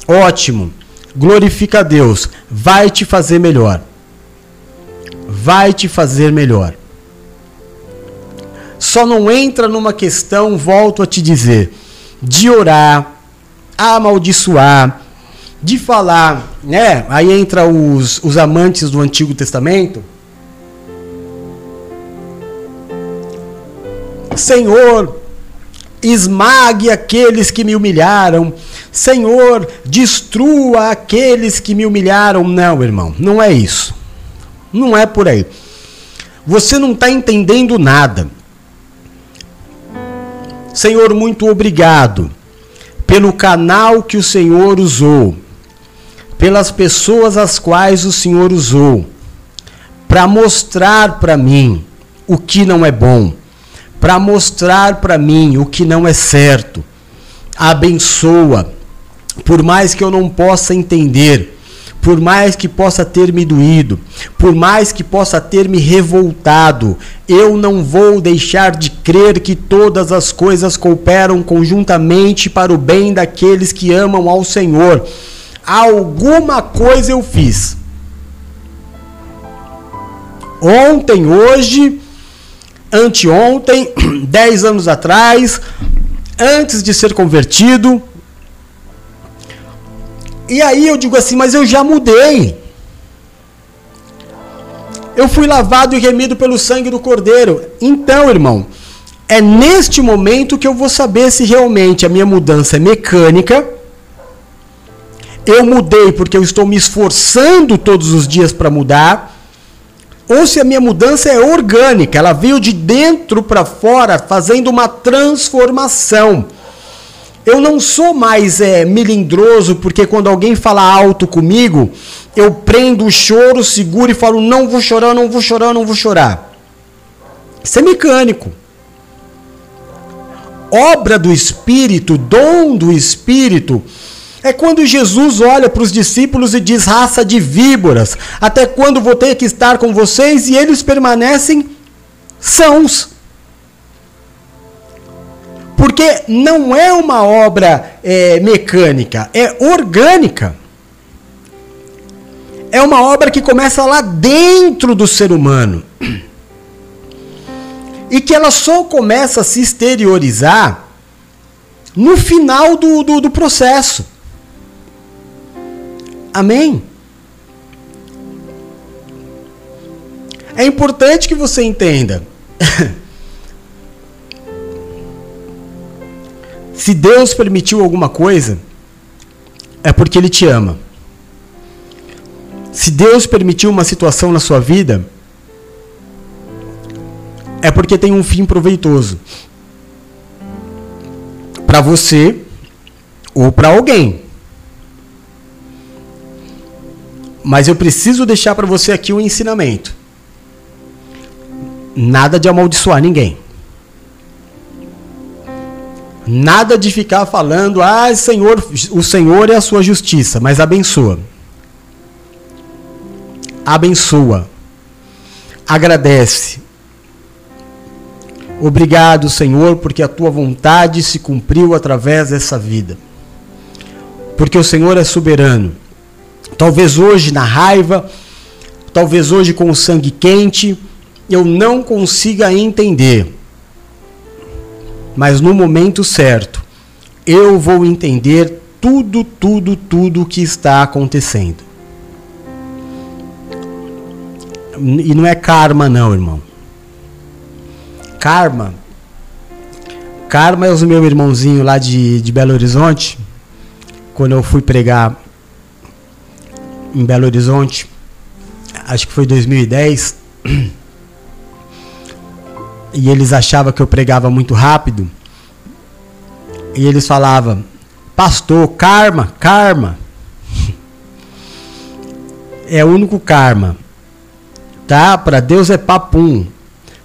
Speaker 1: Ótimo. Glorifica a Deus. Vai te fazer melhor vai te fazer melhor. Só não entra numa questão, volto a te dizer, de orar, amaldiçoar, de falar, né? Aí entra os, os amantes do Antigo Testamento. Senhor, esmague aqueles que me humilharam. Senhor, destrua aqueles que me humilharam. Não, irmão, não é isso. Não é por aí. Você não está entendendo nada. Senhor, muito obrigado pelo canal que o Senhor usou, pelas pessoas as quais o Senhor usou, para mostrar para mim o que não é bom, para mostrar para mim o que não é certo. Abençoa, por mais que eu não possa entender por mais que possa ter me doído, por mais que possa ter me revoltado, eu não vou deixar de crer que todas as coisas cooperam conjuntamente para o bem daqueles que amam ao Senhor. Alguma coisa eu fiz. Ontem, hoje, anteontem, dez anos atrás, antes de ser convertido, e aí eu digo assim, mas eu já mudei. Eu fui lavado e remido pelo sangue do Cordeiro. Então, irmão, é neste momento que eu vou saber se realmente a minha mudança é mecânica. Eu mudei porque eu estou me esforçando todos os dias para mudar. Ou se a minha mudança é orgânica, ela veio de dentro para fora, fazendo uma transformação. Eu não sou mais é, melindroso, porque quando alguém fala alto comigo, eu prendo o choro, seguro e falo: não vou chorar, não vou chorar, não vou chorar. Isso é mecânico. Obra do Espírito, dom do Espírito, é quando Jesus olha para os discípulos e diz: raça de víboras, até quando vou ter que estar com vocês? E eles permanecem sãos. Porque não é uma obra é, mecânica, é orgânica. É uma obra que começa lá dentro do ser humano. E que ela só começa a se exteriorizar no final do, do, do processo. Amém? É importante que você entenda. Se Deus permitiu alguma coisa, é porque Ele te ama. Se Deus permitiu uma situação na sua vida, é porque tem um fim proveitoso para você ou para alguém. Mas eu preciso deixar para você aqui um ensinamento. Nada de amaldiçoar ninguém. Nada de ficar falando, ah, Senhor, o Senhor é a sua justiça, mas abençoa. Abençoa. Agradece. Obrigado, Senhor, porque a tua vontade se cumpriu através dessa vida. Porque o Senhor é soberano. Talvez hoje na raiva, talvez hoje com o sangue quente, eu não consiga entender mas no momento certo, eu vou entender tudo, tudo, tudo o que está acontecendo. E não é karma, não, irmão. Karma. Karma é o meu irmãozinho lá de, de Belo Horizonte. Quando eu fui pregar em Belo Horizonte, acho que foi 2010 e eles achavam que eu pregava muito rápido. E eles falavam, pastor, karma, karma. é o único karma. Tá? Para Deus é papum.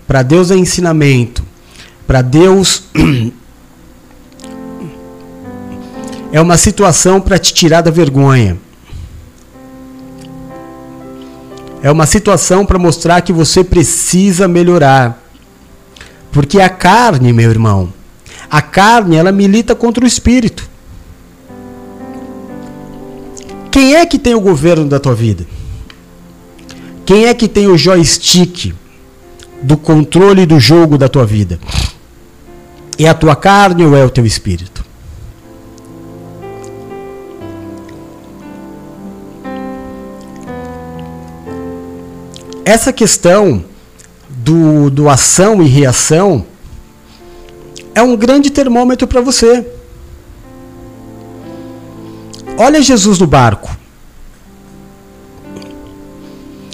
Speaker 1: Para Deus é ensinamento. Para Deus é uma situação para te tirar da vergonha. É uma situação para mostrar que você precisa melhorar. Porque a carne, meu irmão, a carne, ela milita contra o espírito. Quem é que tem o governo da tua vida? Quem é que tem o joystick do controle do jogo da tua vida? É a tua carne ou é o teu espírito? Essa questão do, do ação e reação é um grande termômetro para você. Olha Jesus no barco.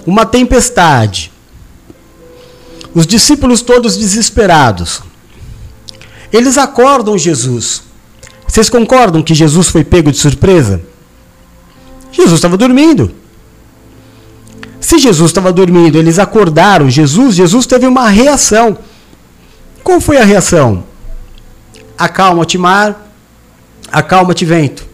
Speaker 1: Uma tempestade. Os discípulos todos desesperados. Eles acordam Jesus. Vocês concordam que Jesus foi pego de surpresa? Jesus estava dormindo. Se Jesus estava dormindo, eles acordaram Jesus, Jesus teve uma reação. Qual foi a reação? Acalma-te mar, acalma-te vento.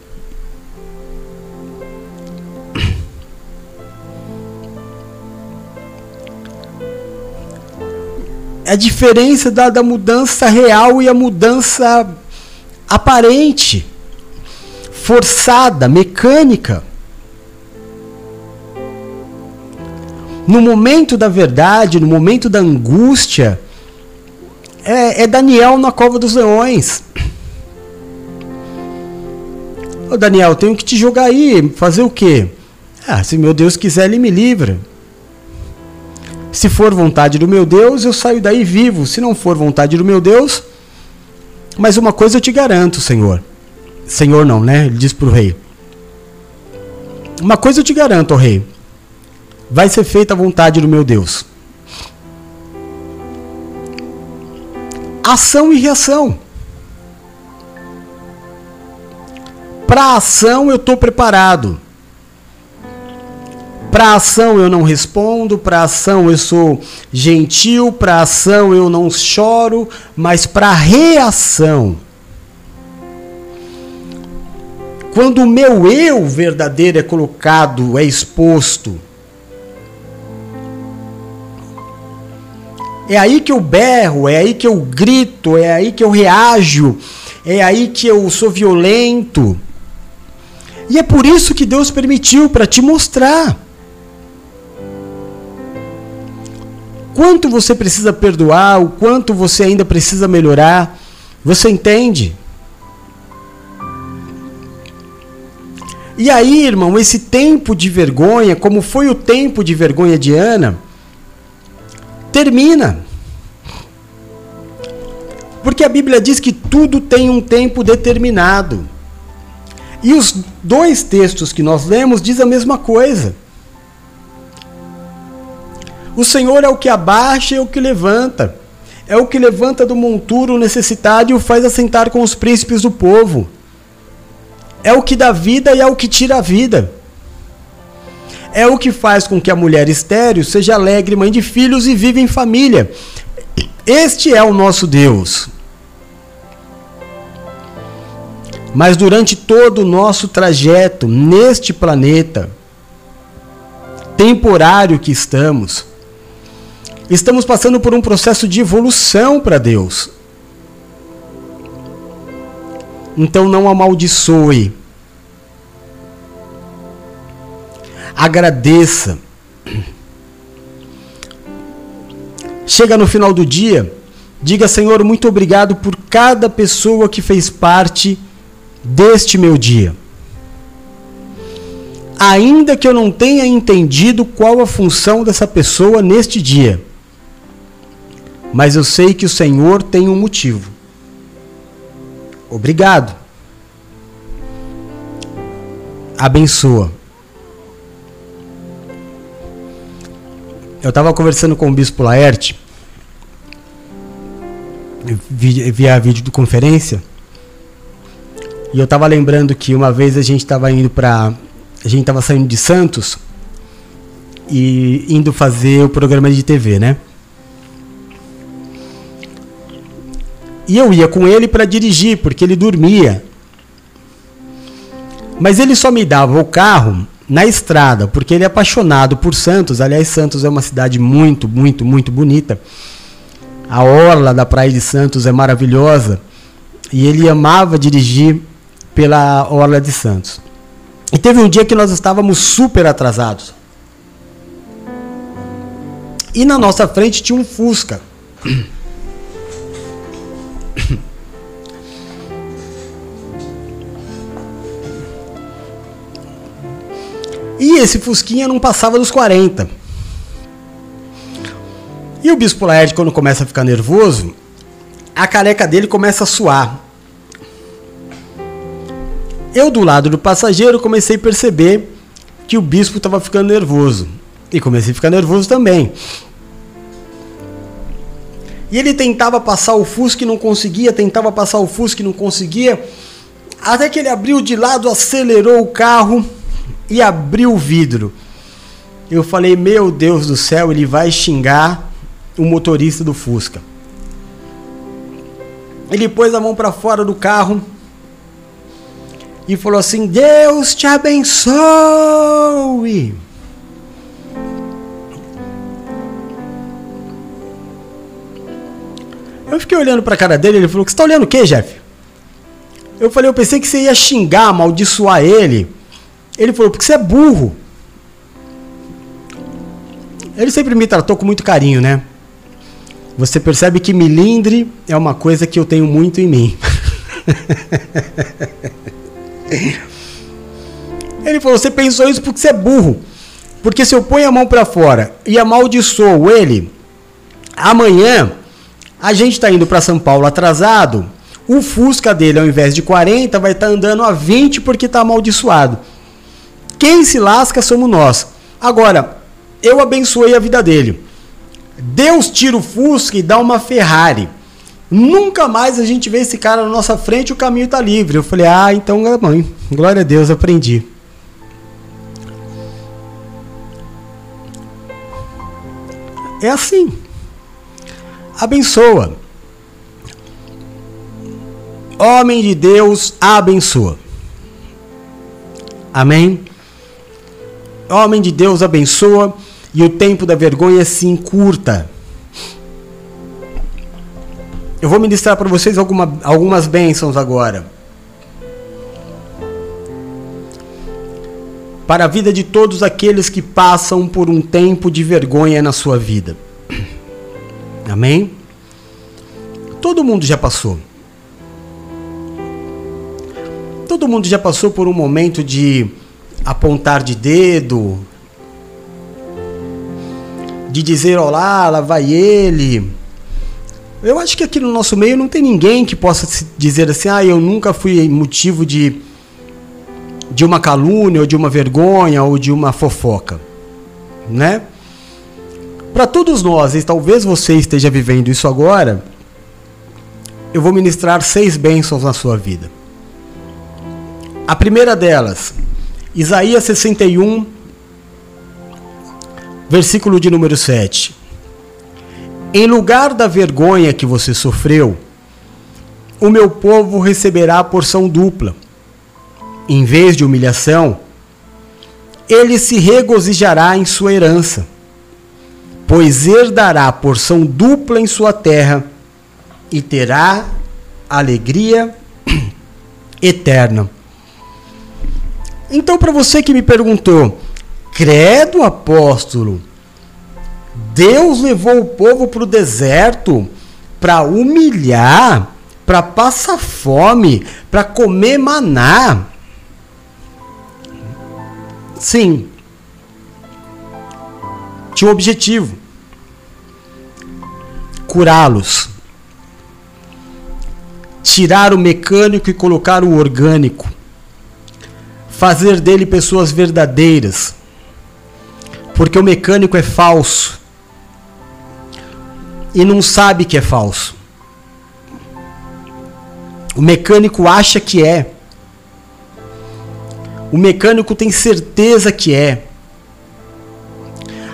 Speaker 1: A diferença da, da mudança real e a mudança aparente, forçada, mecânica. No momento da verdade, no momento da angústia, é, é Daniel na cova dos leões. Ô Daniel, tenho que te jogar aí, fazer o quê? Ah, se meu Deus quiser, ele me livra. Se for vontade do meu Deus, eu saio daí vivo. Se não for vontade do meu Deus, mas uma coisa eu te garanto, Senhor. Senhor não, né? Ele diz para o rei. Uma coisa eu te garanto, ó rei vai ser feita a vontade do meu Deus. Ação e reação. Para ação eu estou preparado. Para ação eu não respondo, para ação eu sou gentil, para ação eu não choro, mas para reação. Quando o meu eu verdadeiro é colocado, é exposto, É aí que eu berro, é aí que eu grito, é aí que eu reajo, é aí que eu sou violento. E é por isso que Deus permitiu para te mostrar. Quanto você precisa perdoar, o quanto você ainda precisa melhorar. Você entende? E aí, irmão, esse tempo de vergonha, como foi o tempo de vergonha de Ana, termina. Porque a Bíblia diz que tudo tem um tempo determinado. E os dois textos que nós lemos diz a mesma coisa. O Senhor é o que abaixa e o que levanta. É o que levanta do monturo o necessitado e o faz assentar com os príncipes do povo. É o que dá vida e é o que tira a vida. É o que faz com que a mulher estéril seja alegre mãe de filhos e viva em família. Este é o nosso Deus. Mas durante todo o nosso trajeto neste planeta temporário que estamos, estamos passando por um processo de evolução para Deus. Então não amaldiçoe. Agradeça. Chega no final do dia, diga: Senhor, muito obrigado por cada pessoa que fez parte deste meu dia. Ainda que eu não tenha entendido qual a função dessa pessoa neste dia, mas eu sei que o Senhor tem um motivo. Obrigado. Abençoa. Eu estava conversando com o Bispo Laerte via vídeo de conferência e eu tava lembrando que uma vez a gente tava indo para a gente tava saindo de Santos e indo fazer o programa de TV, né? E eu ia com ele para dirigir, porque ele dormia. Mas ele só me dava o carro na estrada, porque ele é apaixonado por Santos. Aliás, Santos é uma cidade muito, muito, muito bonita. A orla da Praia de Santos é maravilhosa. E ele amava dirigir pela Orla de Santos. E teve um dia que nós estávamos super atrasados. E na nossa frente tinha um Fusca. E esse Fusquinha não passava dos 40. E o Bispo Laerte, quando começa a ficar nervoso, a careca dele começa a suar. Eu, do lado do passageiro, comecei a perceber que o bispo estava ficando nervoso. E comecei a ficar nervoso também. E ele tentava passar o Fusca e não conseguia, tentava passar o Fusca e não conseguia. Até que ele abriu de lado, acelerou o carro e abriu o vidro. Eu falei: Meu Deus do céu, ele vai xingar o motorista do Fusca. Ele pôs a mão para fora do carro e falou assim: Deus te abençoe. Eu fiquei olhando para a cara dele, ele falou: "Que você está olhando o quê, Jeff?" Eu falei: "Eu pensei que você ia xingar, amaldiçoar ele." Ele falou: "Porque você é burro." Ele sempre me tratou com muito carinho, né? Você percebe que milindre é uma coisa que eu tenho muito em mim. Ele falou: Você pensou isso porque você é burro. Porque se eu ponho a mão para fora e amaldiçoo ele, amanhã a gente está indo para São Paulo atrasado. O Fusca dele, ao invés de 40, vai estar tá andando a 20 porque está amaldiçoado. Quem se lasca somos nós. Agora, eu abençoei a vida dele. Deus tira o Fusca e dá uma Ferrari. Nunca mais a gente vê esse cara na nossa frente o caminho está livre. Eu falei, ah, então, mãe, glória a Deus, aprendi. É assim. Abençoa. Homem de Deus, abençoa. Amém? Homem de Deus, abençoa e o tempo da vergonha se encurta. eu vou ministrar para vocês alguma, algumas bênçãos agora. Para a vida de todos aqueles que passam por um tempo de vergonha na sua vida. Amém? Todo mundo já passou. Todo mundo já passou por um momento de apontar de dedo, de dizer olá, lá vai ele. Eu acho que aqui no nosso meio não tem ninguém que possa dizer assim, ah, eu nunca fui motivo de, de uma calúnia, ou de uma vergonha, ou de uma fofoca. Né? Para todos nós, e talvez você esteja vivendo isso agora, eu vou ministrar seis bênçãos na sua vida. A primeira delas, Isaías 61, versículo de número 7. Em lugar da vergonha que você sofreu, o meu povo receberá a porção dupla. Em vez de humilhação, ele se regozijará em sua herança, pois herdará a porção dupla em sua terra e terá alegria eterna. Então, para você que me perguntou, credo apóstolo, Deus levou o povo para o deserto para humilhar, para passar fome, para comer maná. Sim. Tinha um objetivo: curá-los. Tirar o mecânico e colocar o orgânico fazer dele pessoas verdadeiras. Porque o mecânico é falso e não sabe que é falso. O mecânico acha que é. O mecânico tem certeza que é.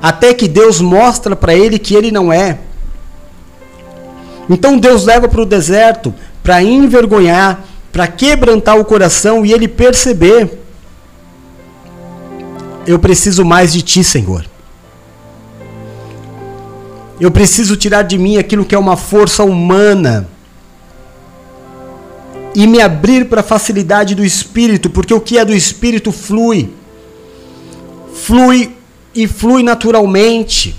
Speaker 1: Até que Deus mostra para ele que ele não é. Então Deus leva para o deserto para envergonhar, para quebrantar o coração e ele perceber eu preciso mais de ti, Senhor. Eu preciso tirar de mim aquilo que é uma força humana e me abrir para a facilidade do Espírito, porque o que é do Espírito flui. Flui e flui naturalmente.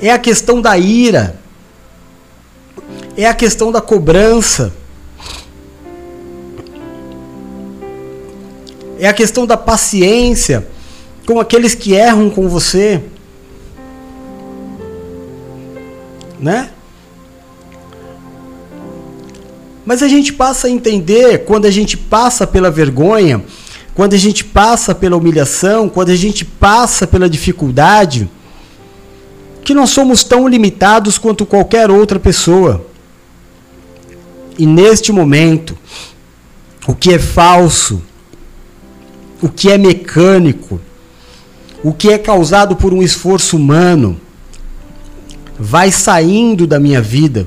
Speaker 1: É a questão da ira, é a questão da cobrança. É a questão da paciência com aqueles que erram com você. Né? Mas a gente passa a entender quando a gente passa pela vergonha, quando a gente passa pela humilhação, quando a gente passa pela dificuldade, que nós somos tão limitados quanto qualquer outra pessoa. E neste momento, o que é falso, o que é mecânico, o que é causado por um esforço humano, vai saindo da minha vida.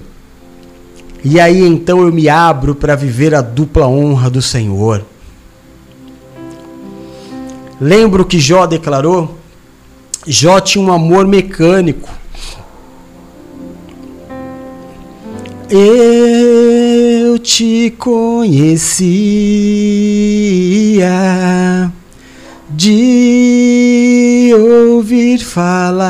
Speaker 1: E aí então eu me abro para viver a dupla honra do Senhor. Lembro que Jó declarou? Jó tinha um amor mecânico. Eu te conhecia de ouvir falar,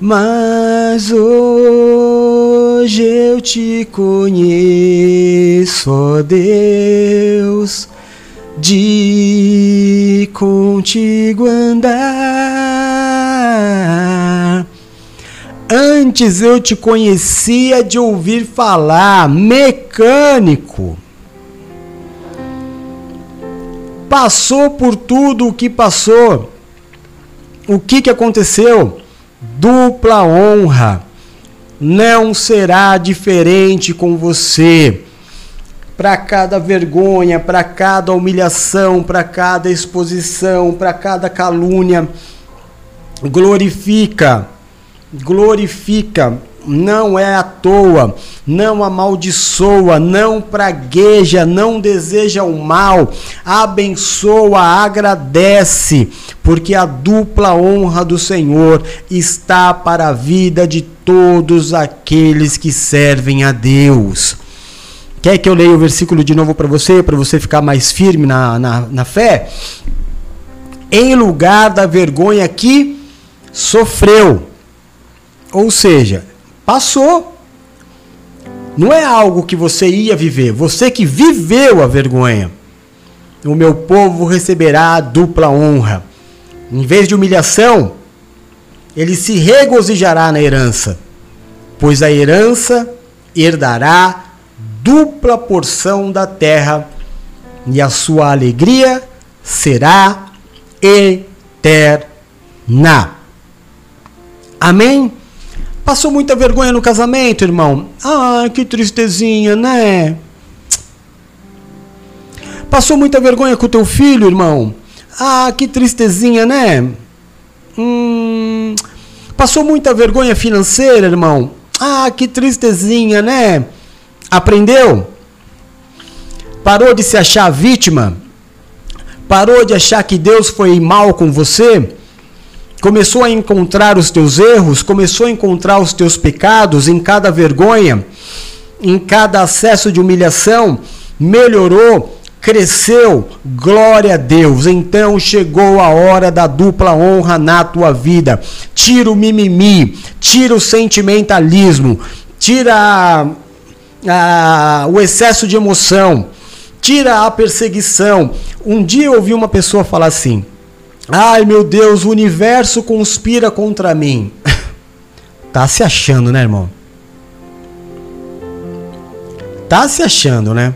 Speaker 1: mas hoje eu te conheço, ó Deus, de contigo andar Antes eu te conhecia de ouvir falar, mecânico. Passou por tudo o que passou. O que, que aconteceu? Dupla honra. Não será diferente com você. Para cada vergonha, para cada humilhação, para cada exposição, para cada calúnia, glorifica glorifica não é à toa, não amaldiçoa, não pragueja, não deseja o mal, abençoa, agradece, porque a dupla honra do Senhor está para a vida de todos aqueles que servem a Deus. Quer que eu leia o versículo de novo para você, para você ficar mais firme na, na, na fé? Em lugar da vergonha que sofreu. Ou seja, Passou. Não é algo que você ia viver, você que viveu a vergonha. O meu povo receberá a dupla honra. Em vez de humilhação, ele se regozijará na herança, pois a herança herdará dupla porção da terra e a sua alegria será eterna. Amém? Passou muita vergonha no casamento, irmão? Ah, que tristezinha, né? Passou muita vergonha com o teu filho, irmão? Ah, que tristezinha, né? Hum, passou muita vergonha financeira, irmão? Ah, que tristezinha, né? Aprendeu? Parou de se achar vítima? Parou de achar que Deus foi mal com você? Começou a encontrar os teus erros, começou a encontrar os teus pecados em cada vergonha, em cada acesso de humilhação, melhorou, cresceu, glória a Deus. Então chegou a hora da dupla honra na tua vida. Tira o mimimi, tira o sentimentalismo, tira a, a, o excesso de emoção, tira a perseguição. Um dia eu ouvi uma pessoa falar assim: Ai meu Deus, o universo conspira contra mim. tá se achando, né, irmão? Tá se achando, né?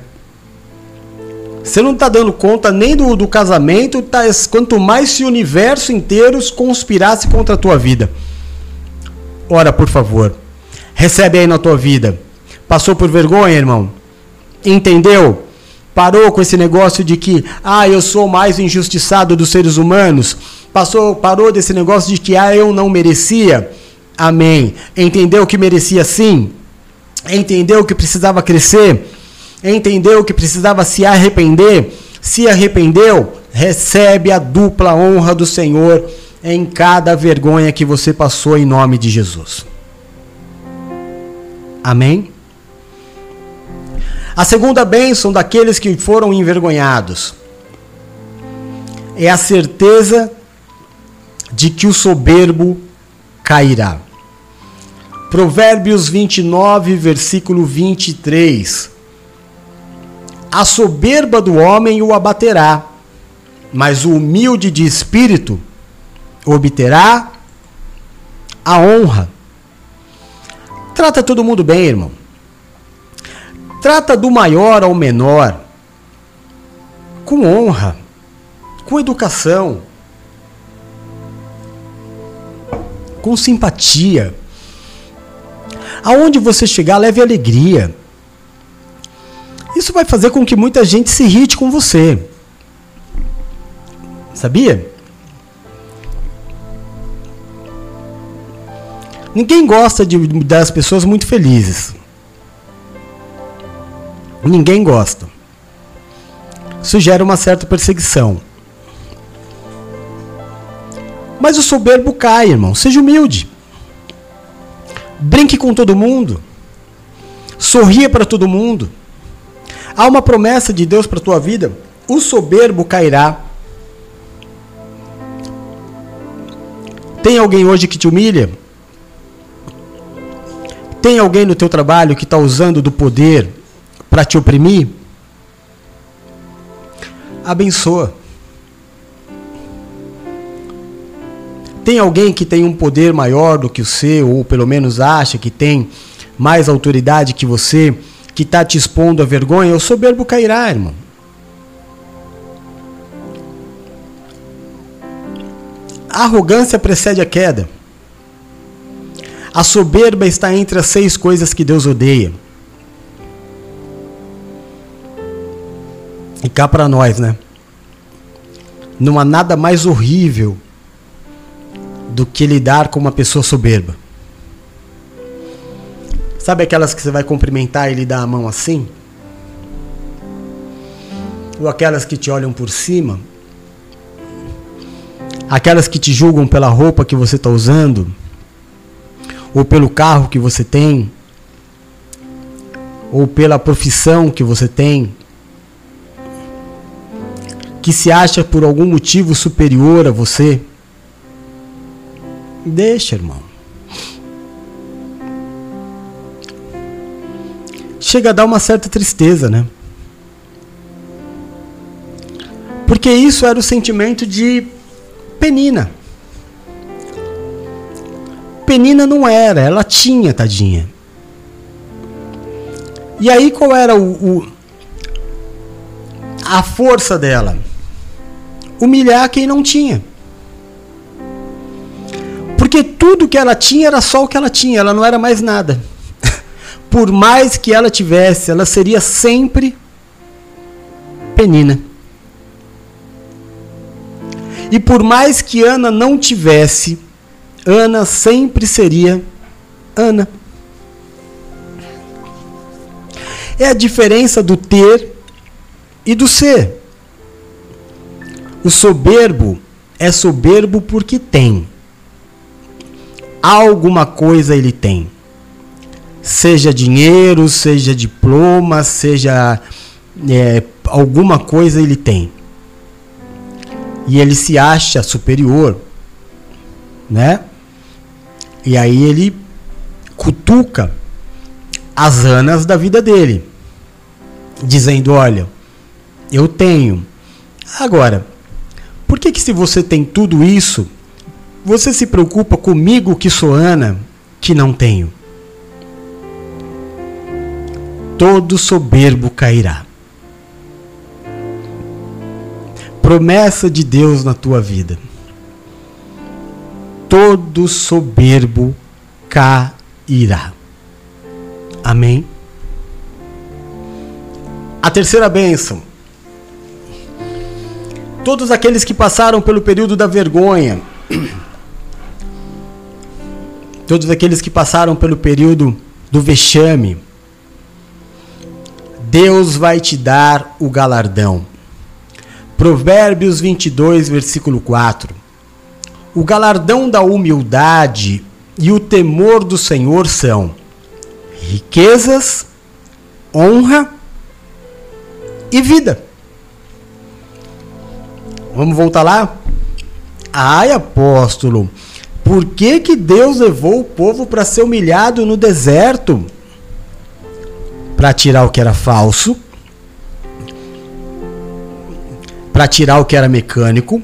Speaker 1: Você não tá dando conta nem do, do casamento, tá, quanto mais se o universo inteiro conspirasse contra a tua vida. Ora, por favor, recebe aí na tua vida. Passou por vergonha, irmão? Entendeu? Parou com esse negócio de que, ah, eu sou mais injustiçado dos seres humanos. Passou, parou desse negócio de que, ah, eu não merecia. Amém. Entendeu que merecia sim? Entendeu que precisava crescer? Entendeu que precisava se arrepender? Se arrependeu? Recebe a dupla honra do Senhor em cada vergonha que você passou em nome de Jesus. Amém? A segunda bênção daqueles que foram envergonhados é a certeza de que o soberbo cairá. Provérbios 29, versículo 23. A soberba do homem o abaterá, mas o humilde de espírito obterá a honra. Trata todo mundo bem, irmão. Trata do maior ao menor com honra, com educação, com simpatia. Aonde você chegar, leve alegria. Isso vai fazer com que muita gente se irrite com você. Sabia? Ninguém gosta de das pessoas muito felizes. Ninguém gosta. Isso gera uma certa perseguição. Mas o soberbo cai, irmão. Seja humilde. Brinque com todo mundo. Sorria para todo mundo. Há uma promessa de Deus para tua vida. O soberbo cairá. Tem alguém hoje que te humilha? Tem alguém no teu trabalho que está usando do poder para te oprimir, abençoa. Tem alguém que tem um poder maior do que o seu, ou pelo menos acha que tem mais autoridade que você, que está te expondo a vergonha, o soberbo cairá, irmão. A arrogância precede a queda. A soberba está entre as seis coisas que Deus odeia. E cá para nós, né? Não há nada mais horrível do que lidar com uma pessoa soberba. Sabe aquelas que você vai cumprimentar e ele dá a mão assim? Ou aquelas que te olham por cima? Aquelas que te julgam pela roupa que você está usando? Ou pelo carro que você tem? Ou pela profissão que você tem? Que se acha por algum motivo superior a você? Deixa, irmão. Chega a dar uma certa tristeza, né? Porque isso era o sentimento de Penina. Penina não era, ela tinha, tadinha. E aí qual era o, o a força dela? Humilhar quem não tinha. Porque tudo que ela tinha era só o que ela tinha, ela não era mais nada. Por mais que ela tivesse, ela seria sempre Penina. E por mais que Ana não tivesse, Ana sempre seria Ana. É a diferença do ter e do ser. O soberbo é soberbo porque tem. Alguma coisa ele tem. Seja dinheiro, seja diploma, seja é, alguma coisa ele tem e ele se acha superior, né? E aí ele cutuca as anas da vida dele, dizendo: Olha, eu tenho. Agora, por que, que se você tem tudo isso, você se preocupa comigo que sou Ana, que não tenho? Todo soberbo cairá. promessa de Deus na tua vida. Todo soberbo cairá. Amém? A terceira bênção. Todos aqueles que passaram pelo período da vergonha, todos aqueles que passaram pelo período do vexame, Deus vai te dar o galardão. Provérbios 22, versículo 4. O galardão da humildade e o temor do Senhor são riquezas, honra e vida. Vamos voltar lá? Ai, apóstolo, por que, que Deus levou o povo para ser humilhado no deserto? Para tirar o que era falso para tirar o que era mecânico,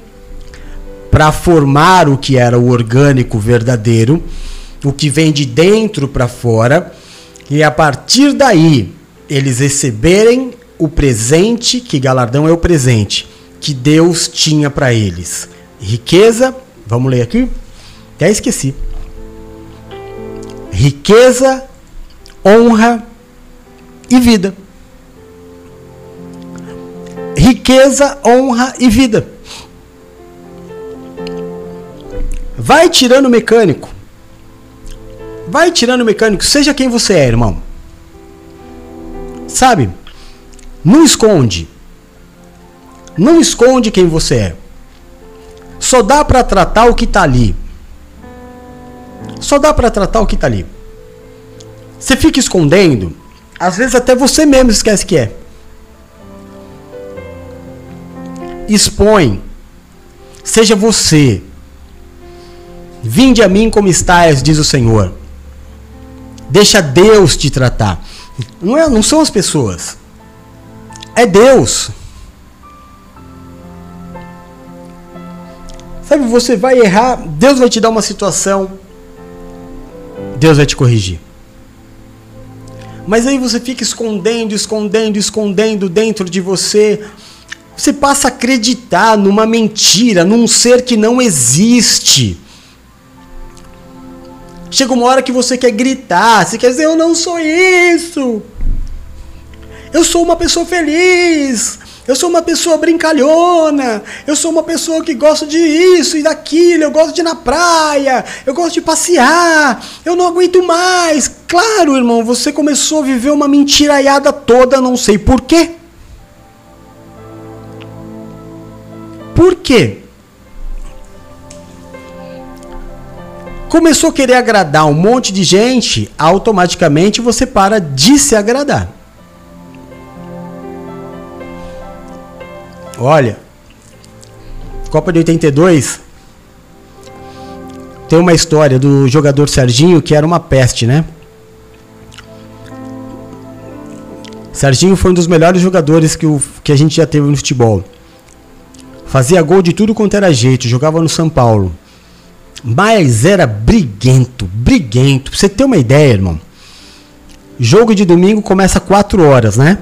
Speaker 1: para formar o que era o orgânico verdadeiro, o que vem de dentro para fora, e a partir daí eles receberem o presente, que galardão é o presente, que Deus tinha para eles. Riqueza, vamos ler aqui? Até esqueci. Riqueza, honra e vida riqueza, honra e vida. Vai tirando o mecânico. Vai tirando o mecânico, seja quem você é, irmão. Sabe? Não esconde. Não esconde quem você é. Só dá para tratar o que tá ali. Só dá para tratar o que tá ali. Você fica escondendo, às vezes até você mesmo esquece que é. expõe. Seja você. Vinde a mim como estás, diz o Senhor. Deixa Deus te tratar. Não, é, não são as pessoas. É Deus. Sabe, você vai errar, Deus vai te dar uma situação, Deus vai te corrigir. Mas aí você fica escondendo, escondendo, escondendo dentro de você você passa a acreditar numa mentira, num ser que não existe. Chega uma hora que você quer gritar, você quer dizer: Eu não sou isso. Eu sou uma pessoa feliz. Eu sou uma pessoa brincalhona. Eu sou uma pessoa que gosta de isso e daquilo. Eu gosto de ir na praia. Eu gosto de passear. Eu não aguento mais. claro, irmão, você começou a viver uma mentiraiada toda, não sei por quê. Por quê? Começou a querer agradar um monte de gente, automaticamente você para de se agradar. Olha, Copa de 82 tem uma história do jogador Serginho que era uma peste, né? Serginho foi um dos melhores jogadores que, o, que a gente já teve no futebol. Fazia gol de tudo quanto era jeito, jogava no São Paulo. Mas era briguento, briguento. Pra você ter uma ideia, irmão. Jogo de domingo começa 4 horas, né?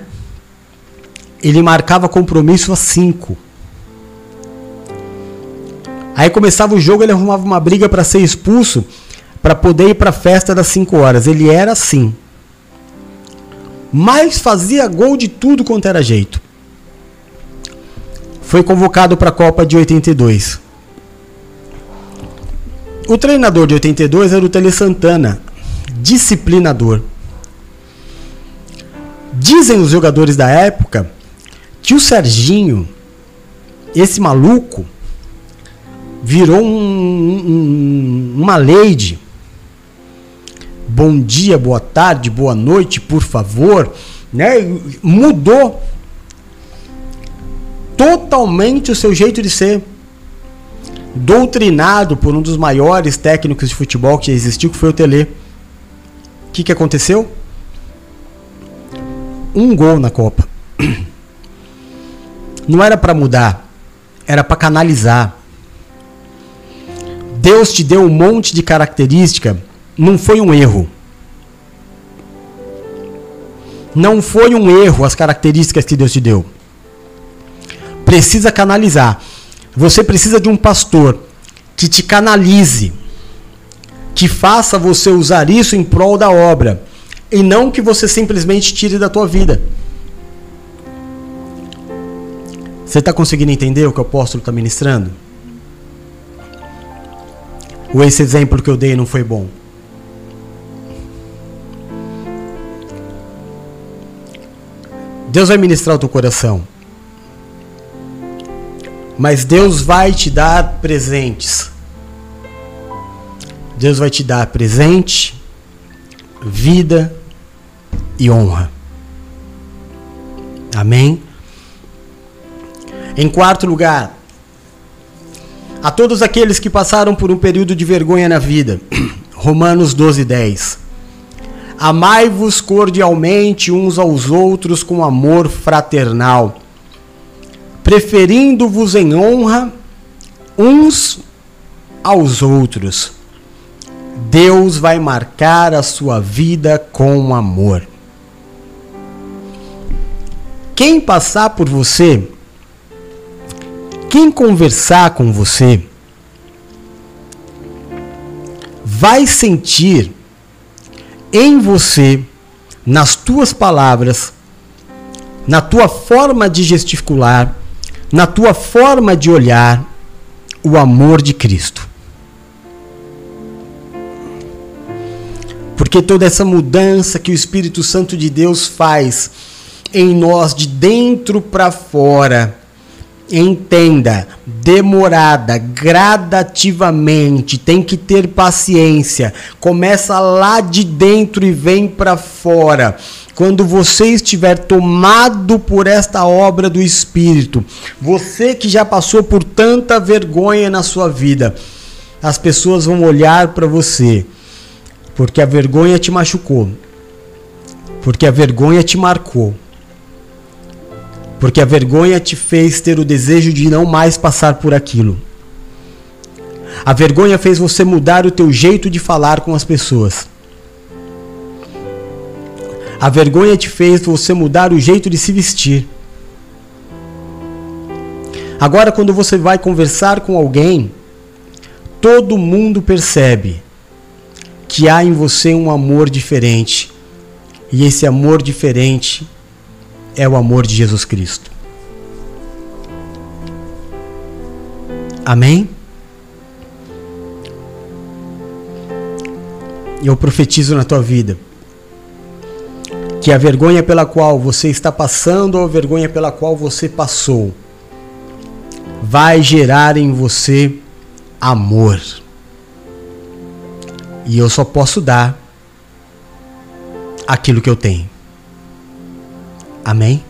Speaker 1: Ele marcava compromisso às 5. Aí começava o jogo, ele arrumava uma briga para ser expulso, para poder ir para a festa das 5 horas. Ele era assim. Mas fazia gol de tudo quanto era jeito. Foi convocado para a Copa de 82. O treinador de 82 era o Tele Santana, disciplinador. Dizem os jogadores da época que o Serginho, esse maluco, virou um, um, uma lady. Bom dia, boa tarde, boa noite, por favor, né? Mudou totalmente o seu jeito de ser doutrinado por um dos maiores técnicos de futebol que existiu, que foi o Tele. O que, que aconteceu? Um gol na Copa. Não era para mudar, era para canalizar. Deus te deu um monte de característica, não foi um erro. Não foi um erro as características que Deus te deu. Precisa canalizar. Você precisa de um pastor que te canalize, que faça você usar isso em prol da obra e não que você simplesmente tire da tua vida. Você está conseguindo entender o que o apóstolo está ministrando? Ou esse exemplo que eu dei não foi bom? Deus vai ministrar o teu coração. Mas Deus vai te dar presentes. Deus vai te dar presente, vida e honra. Amém? Em quarto lugar, a todos aqueles que passaram por um período de vergonha na vida. Romanos 12, 10. Amai-vos cordialmente uns aos outros com amor fraternal preferindo-vos em honra uns aos outros. Deus vai marcar a sua vida com amor. Quem passar por você, quem conversar com você, vai sentir em você, nas tuas palavras, na tua forma de gesticular, na tua forma de olhar o amor de Cristo. Porque toda essa mudança que o Espírito Santo de Deus faz em nós de dentro para fora, entenda, demorada, gradativamente, tem que ter paciência. Começa lá de dentro e vem para fora quando você estiver tomado por esta obra do Espírito, você que já passou por tanta vergonha na sua vida, as pessoas vão olhar para você, porque a vergonha te machucou, porque a vergonha te marcou, porque a vergonha te fez ter o desejo de não mais passar por aquilo. A vergonha fez você mudar o teu jeito de falar com as pessoas. A vergonha te fez você mudar o jeito de se vestir. Agora, quando você vai conversar com alguém, todo mundo percebe que há em você um amor diferente. E esse amor diferente é o amor de Jesus Cristo. Amém? Eu profetizo na tua vida que a vergonha pela qual você está passando ou a vergonha pela qual você passou vai gerar em você amor. E eu só posso dar aquilo que eu tenho. Amém?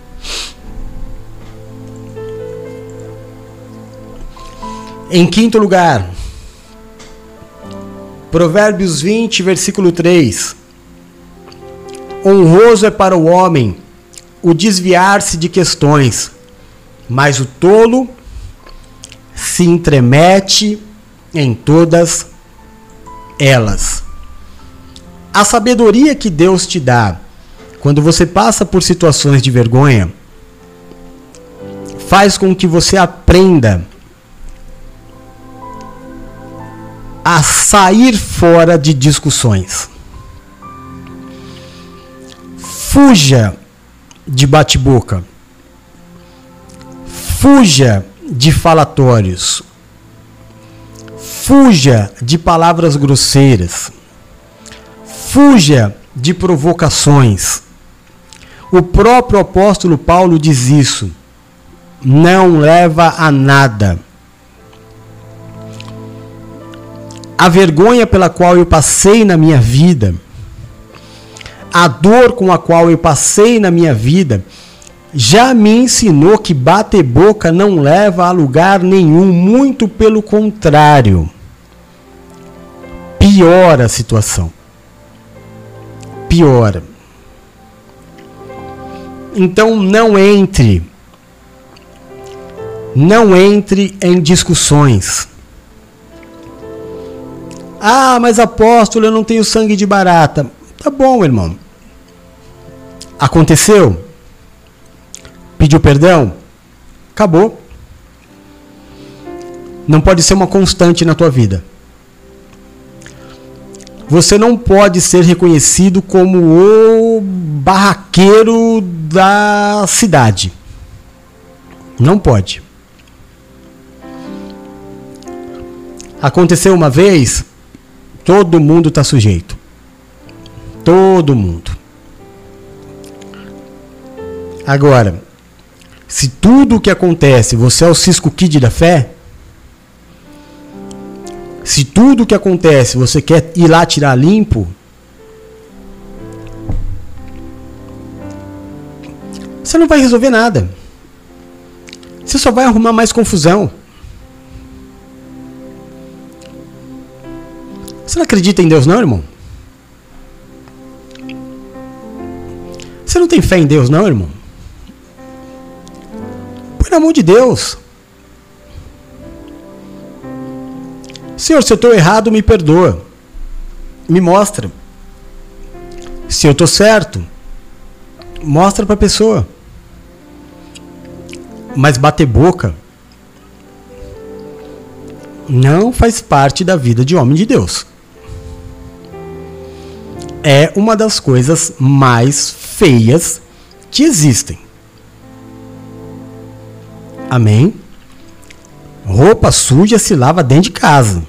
Speaker 1: Em quinto lugar, Provérbios 20, versículo 3. Honroso é para o homem o desviar-se de questões, mas o tolo se entremete em todas elas. A sabedoria que Deus te dá quando você passa por situações de vergonha faz com que você aprenda a sair fora de discussões. Fuja de bate-boca. Fuja de falatórios. Fuja de palavras grosseiras. Fuja de provocações. O próprio apóstolo Paulo diz isso. Não leva a nada. A vergonha pela qual eu passei na minha vida, a dor com a qual eu passei na minha vida, já me ensinou que bater boca não leva a lugar nenhum, muito pelo contrário. Piora a situação piora. Então não entre, não entre em discussões. Ah, mas apóstolo, eu não tenho sangue de barata. Tá bom, irmão. Aconteceu? Pediu perdão? Acabou. Não pode ser uma constante na tua vida você não pode ser reconhecido como o barraqueiro da cidade. Não pode. Aconteceu uma vez, todo mundo está sujeito. Todo mundo. Agora, se tudo o que acontece você é o Cisco Kid da fé, se tudo que acontece você quer ir lá tirar limpo, você não vai resolver nada. Você só vai arrumar mais confusão. Você não acredita em Deus, não, irmão? Você não tem fé em Deus, não, irmão? Por amor de Deus. Senhor, se eu estou errado, me perdoa. Me mostra. Se eu estou certo, mostra para a pessoa. Mas bater boca não faz parte da vida de homem de Deus. É uma das coisas mais feias que existem. Amém? Roupa suja se lava dentro de casa.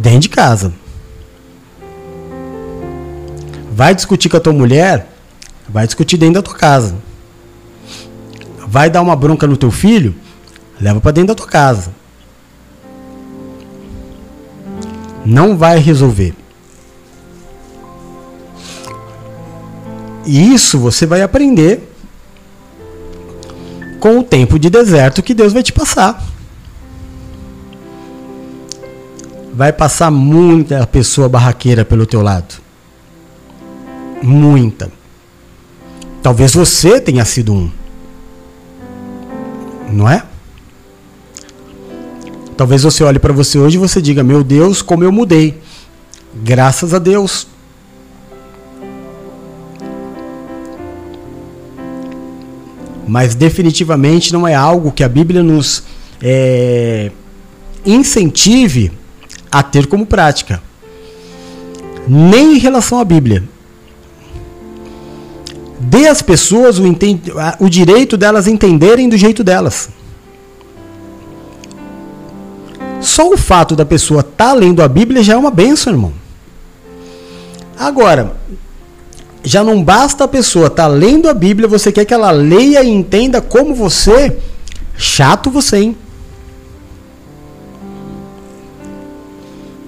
Speaker 1: Dentro de casa. Vai discutir com a tua mulher? Vai discutir dentro da tua casa. Vai dar uma bronca no teu filho? Leva para dentro da tua casa. Não vai resolver. E isso você vai aprender com o tempo de deserto que Deus vai te passar. Vai passar muita pessoa barraqueira pelo teu lado. Muita. Talvez você tenha sido um. Não é? Talvez você olhe para você hoje e você diga: "Meu Deus, como eu mudei". Graças a Deus. Mas definitivamente não é algo que a Bíblia nos é, incentive a ter como prática, nem em relação à Bíblia. Dê às pessoas o, o direito delas entenderem do jeito delas. Só o fato da pessoa estar tá lendo a Bíblia já é uma benção, irmão. Agora, já não basta a pessoa estar tá lendo a Bíblia, você quer que ela leia e entenda como você. Chato você, hein?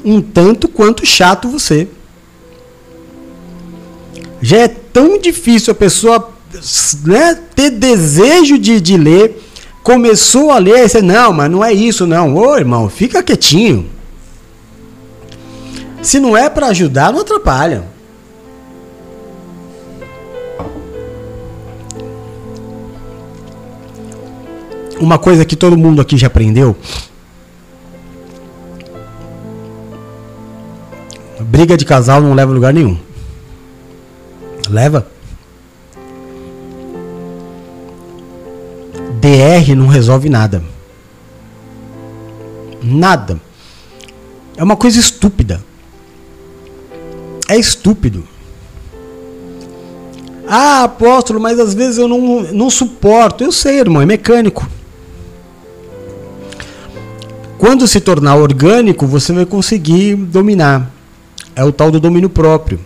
Speaker 1: Um tanto quanto chato você. Já é tão difícil a pessoa né, ter desejo de, de ler. Começou a ler, aí você, não, mas não é isso, não. Ô irmão, fica quietinho. Se não é para ajudar, não atrapalha. Uma coisa que todo mundo aqui já aprendeu. Briga de casal não leva a lugar nenhum. Leva? DR não resolve nada. Nada. É uma coisa estúpida. É estúpido. Ah, apóstolo, mas às vezes eu não, não suporto. Eu sei, irmão, é mecânico. Quando se tornar orgânico, você vai conseguir dominar. É o tal do domínio próprio.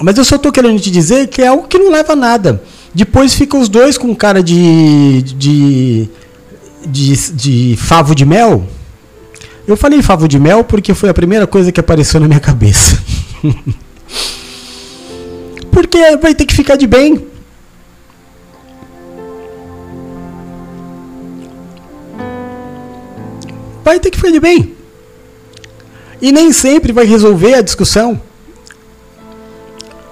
Speaker 1: Mas eu só estou querendo te dizer que é algo que não leva a nada. Depois ficam os dois com cara de, de, de, de favo de mel. Eu falei favo de mel porque foi a primeira coisa que apareceu na minha cabeça. porque vai ter que ficar de bem. Vai ter que ficar de bem. E nem sempre vai resolver a discussão.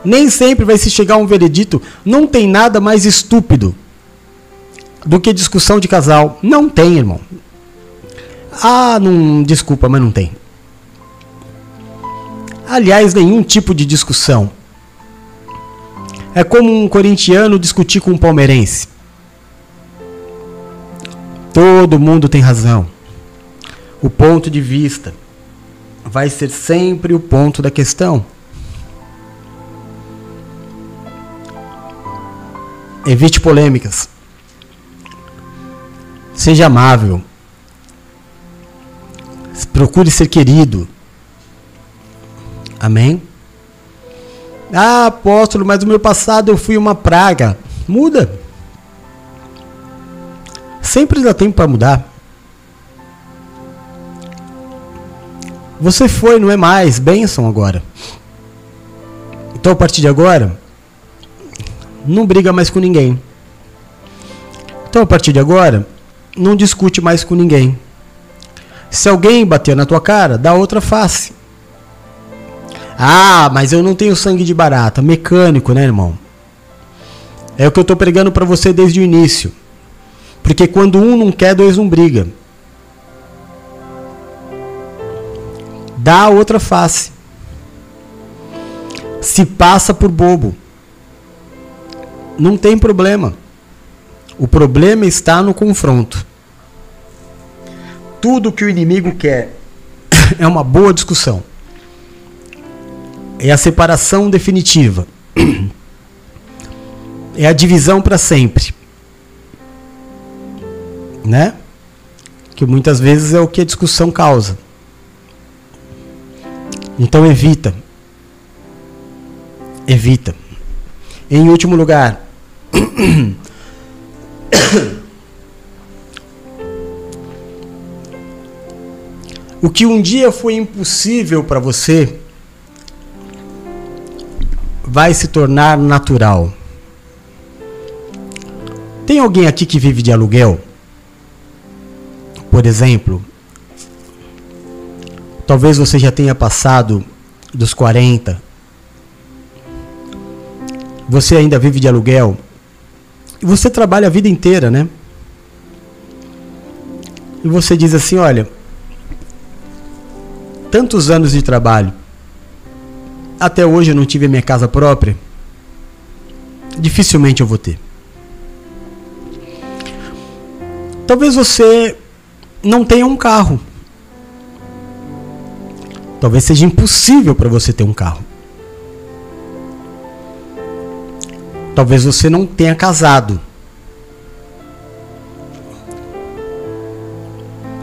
Speaker 1: Nem sempre vai se chegar a um veredito. Não tem nada mais estúpido do que discussão de casal. Não tem, irmão. Ah, não, desculpa, mas não tem. Aliás, nenhum tipo de discussão. É como um corintiano discutir com um palmeirense. Todo mundo tem razão o ponto de vista vai ser sempre o ponto da questão. Evite polêmicas. Seja amável. Procure ser querido. Amém? Ah, apóstolo, mas no meu passado eu fui uma praga. Muda. Sempre dá tempo para mudar. Você foi, não é mais. Bênção agora. Então, a partir de agora, não briga mais com ninguém. Então, a partir de agora, não discute mais com ninguém. Se alguém bater na tua cara, dá outra face. Ah, mas eu não tenho sangue de barata. Mecânico, né, irmão? É o que eu estou pregando para você desde o início. Porque quando um não quer, dois não briga. Dá a outra face. Se passa por bobo. Não tem problema. O problema está no confronto. Tudo que o inimigo quer é uma boa discussão. É a separação definitiva. É a divisão para sempre. Né? Que muitas vezes é o que a discussão causa. Então evita. Evita. Em último lugar, o que um dia foi impossível para você vai se tornar natural. Tem alguém aqui que vive de aluguel? Por exemplo, Talvez você já tenha passado dos 40. Você ainda vive de aluguel. E você trabalha a vida inteira, né? E você diz assim: olha, tantos anos de trabalho, até hoje eu não tive a minha casa própria. Dificilmente eu vou ter. Talvez você não tenha um carro. Talvez seja impossível para você ter um carro. Talvez você não tenha casado.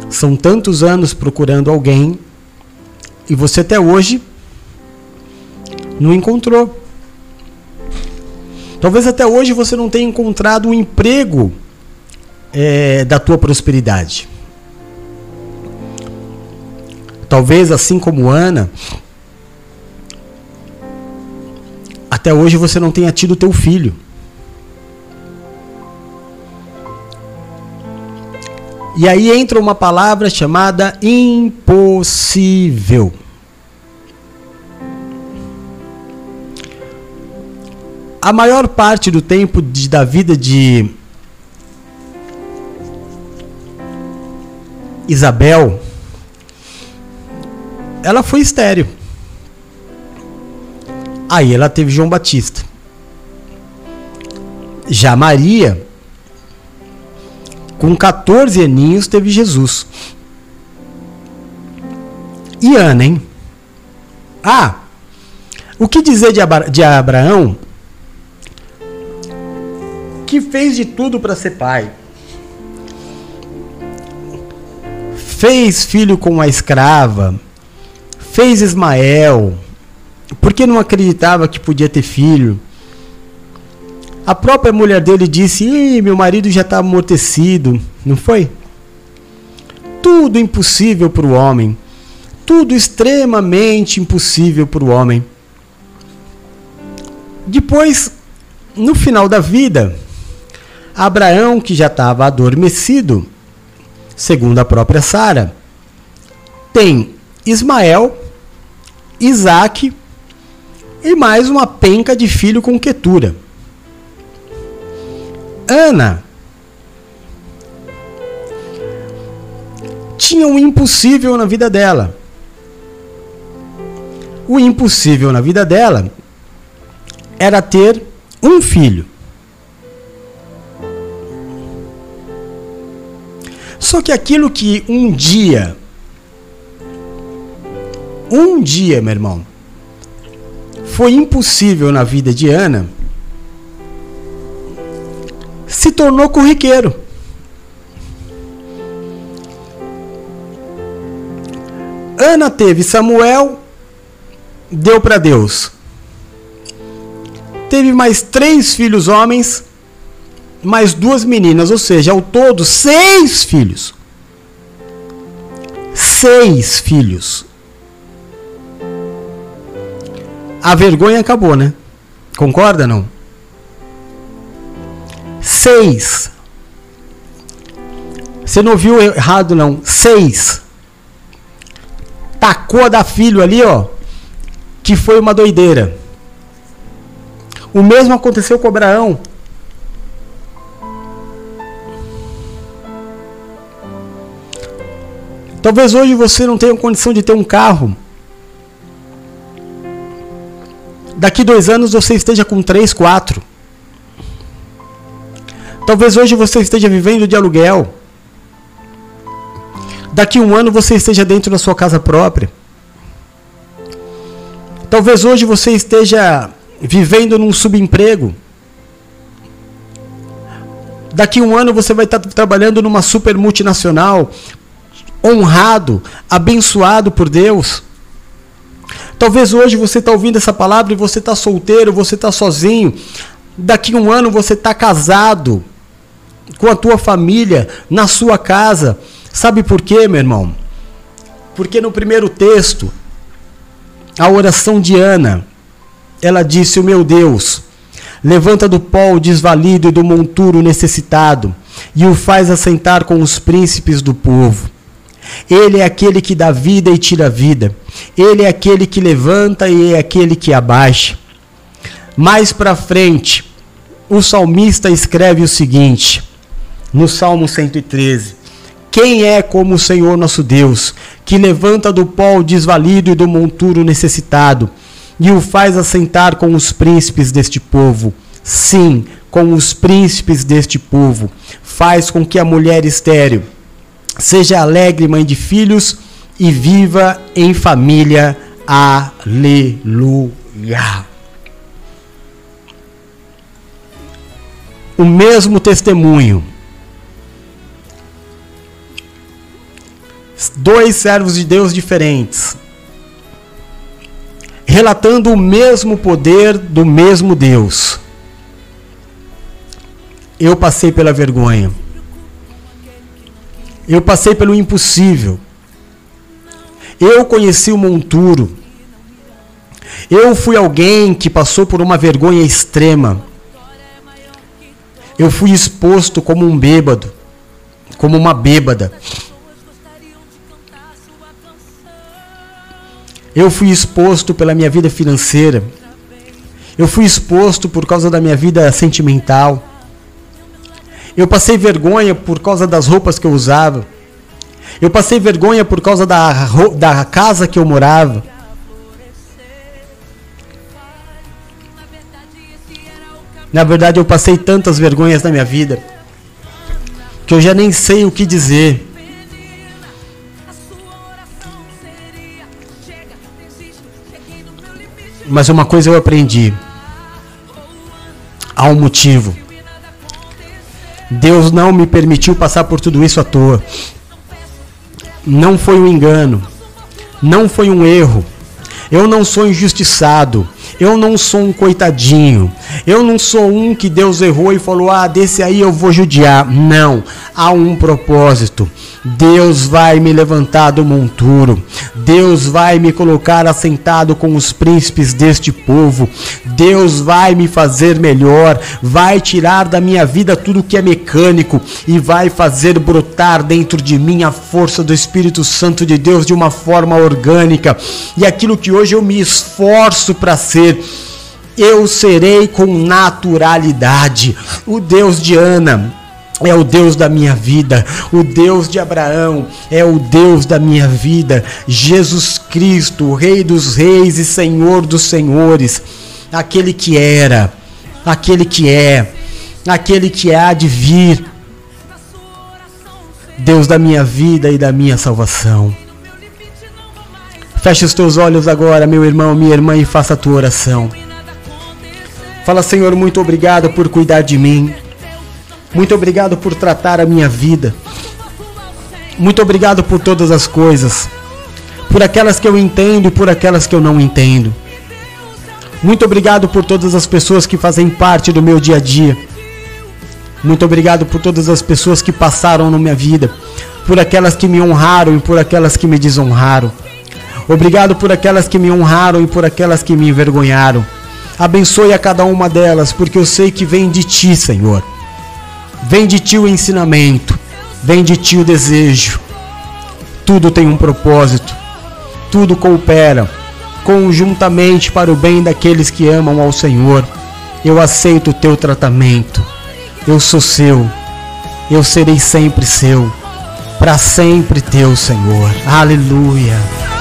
Speaker 1: São tantos anos procurando alguém e você até hoje Não encontrou. Talvez até hoje você não tenha encontrado um emprego é, da tua prosperidade. Talvez assim como Ana, até hoje você não tenha tido teu filho. E aí entra uma palavra chamada impossível. A maior parte do tempo de, da vida de Isabel, ela foi estéreo. Aí ela teve João Batista. Já Maria com 14 aninhos teve Jesus. E Ana, hein? Ah, o que dizer de, Abra de Abraão? Que fez de tudo para ser pai. Fez filho com a escrava. Fez Ismael. Porque não acreditava que podia ter filho a própria mulher dele disse: Ih, meu marido já está amortecido. Não foi? Tudo impossível para o homem. Tudo extremamente impossível para o homem. Depois, no final da vida, Abraão, que já estava adormecido, segundo a própria Sara, tem Ismael, Isaac e mais uma penca de filho com Quetura. Ana tinha um impossível na vida dela. O impossível na vida dela era ter um filho. Só que aquilo que um dia, um dia, meu irmão, foi impossível na vida de Ana, se tornou corriqueiro. Ana teve Samuel, deu para Deus. Teve mais três filhos homens, mais duas meninas, ou seja, ao todo seis filhos. Seis filhos. A vergonha acabou, né? Concorda não? Seis. Você não viu errado, não. Seis. Tacou a da filho ali, ó. Que foi uma doideira. O mesmo aconteceu com Abraão. Talvez hoje você não tenha condição de ter um carro. Daqui dois anos você esteja com três, quatro. Talvez hoje você esteja vivendo de aluguel. Daqui um ano você esteja dentro da sua casa própria. Talvez hoje você esteja vivendo num subemprego. Daqui um ano você vai estar trabalhando numa super multinacional, honrado, abençoado por Deus. Talvez hoje você está ouvindo essa palavra e você está solteiro, você está sozinho. Daqui um ano você está casado, com a tua família, na sua casa. Sabe por quê, meu irmão? Porque no primeiro texto, a oração de Ana, ela disse: O meu Deus, levanta do pó o desvalido e do monturo necessitado, e o faz assentar com os príncipes do povo. Ele é aquele que dá vida e tira vida. Ele é aquele que levanta e é aquele que abaixa. Mais para frente, o salmista escreve o seguinte: no Salmo 113. Quem é como o Senhor nosso Deus, que levanta do pó o desvalido e do monturo necessitado, e o faz assentar com os príncipes deste povo? Sim, com os príncipes deste povo. Faz com que a mulher estéril seja alegre mãe de filhos e viva em família. Aleluia. O mesmo testemunho dois servos de Deus diferentes relatando o mesmo poder do mesmo Deus. Eu passei pela vergonha. Eu passei pelo impossível. Eu conheci o monturo. Eu fui alguém que passou por uma vergonha extrema. Eu fui exposto como um bêbado, como uma bêbada. Eu fui exposto pela minha vida financeira. Eu fui exposto por causa da minha vida sentimental. Eu passei vergonha por causa das roupas que eu usava. Eu passei vergonha por causa da, da casa que eu morava. Na verdade, eu passei tantas vergonhas na minha vida que eu já nem sei o que dizer. Mas uma coisa eu aprendi. Há um motivo. Deus não me permitiu passar por tudo isso à toa. Não foi um engano. Não foi um erro. Eu não sou injustiçado. Eu não sou um coitadinho. Eu não sou um que Deus errou e falou: ah, desse aí eu vou judiar. Não. Há um propósito. Deus vai me levantar do monturo. Deus vai me colocar assentado com os príncipes deste povo. Deus vai me fazer melhor. Vai tirar da minha vida tudo que é mecânico e vai fazer brotar dentro de mim a força do Espírito Santo de Deus de uma forma orgânica. E aquilo que hoje eu me esforço para ser eu serei com naturalidade. O Deus de Ana é o Deus da minha vida, o Deus de Abraão é o Deus da minha vida, Jesus Cristo, Rei dos Reis e Senhor dos Senhores, aquele que era, aquele que é, aquele que há de vir, Deus da minha vida e da minha salvação. Feche os teus olhos agora, meu irmão, minha irmã, e faça a tua oração. Fala, Senhor, muito obrigado por cuidar de mim. Muito obrigado por tratar a minha vida. Muito obrigado por todas as coisas. Por aquelas que eu entendo e por aquelas que eu não entendo. Muito obrigado por todas as pessoas que fazem parte do meu dia a dia. Muito obrigado por todas as pessoas que passaram na minha vida. Por aquelas que me honraram e por aquelas que me desonraram. Obrigado por aquelas que me honraram e por aquelas que me envergonharam. Abençoe a cada uma delas, porque eu sei que vem de ti, Senhor. Vem de ti o ensinamento, vem de ti o desejo. Tudo tem um propósito, tudo coopera conjuntamente para o bem daqueles que amam ao Senhor. Eu aceito o teu tratamento. Eu sou seu. Eu serei sempre seu. Para sempre teu, Senhor. Aleluia.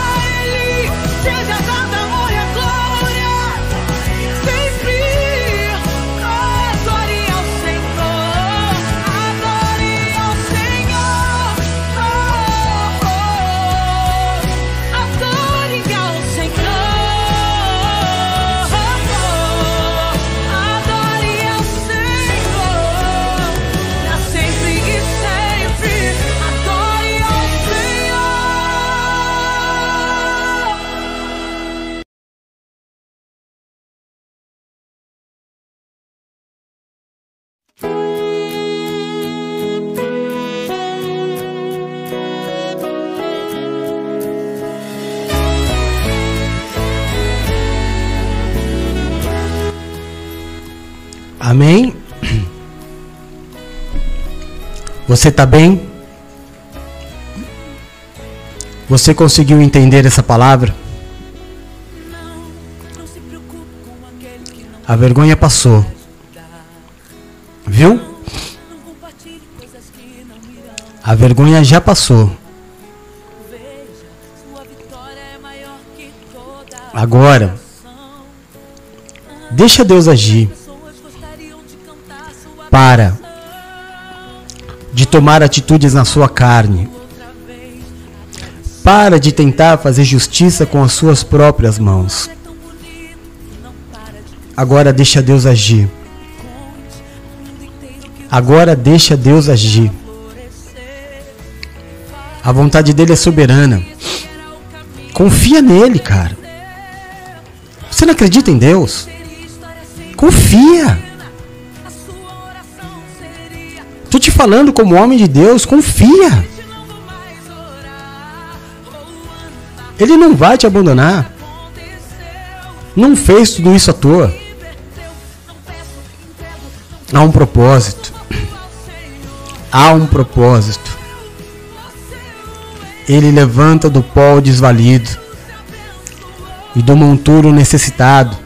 Speaker 1: Você está bem? Você conseguiu entender essa palavra? A vergonha passou. Viu? A vergonha já passou. Agora, deixa Deus agir para de tomar atitudes na sua carne. Para de tentar fazer justiça com as suas próprias mãos. Agora deixa Deus agir. Agora deixa Deus agir. A vontade dele é soberana. Confia nele, cara. Você não acredita em Deus? Confia. Tô te falando como homem de Deus, confia. Ele não vai te abandonar. Não fez tudo isso à toa. Há um propósito. Há um propósito. Ele levanta do pó o desvalido e do monturo necessitado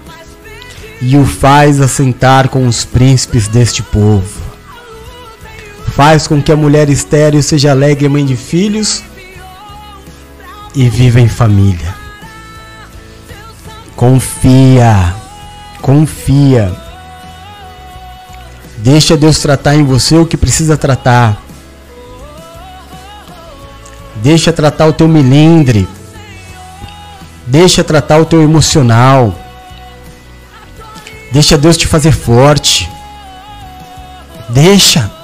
Speaker 1: e o faz assentar com os príncipes deste povo. Faz com que a mulher estéril seja alegre mãe de filhos e viva em família. Confia, confia. Deixa Deus tratar em você o que precisa tratar. Deixa tratar o teu milindre. Deixa tratar o teu emocional. Deixa Deus te fazer forte. Deixa.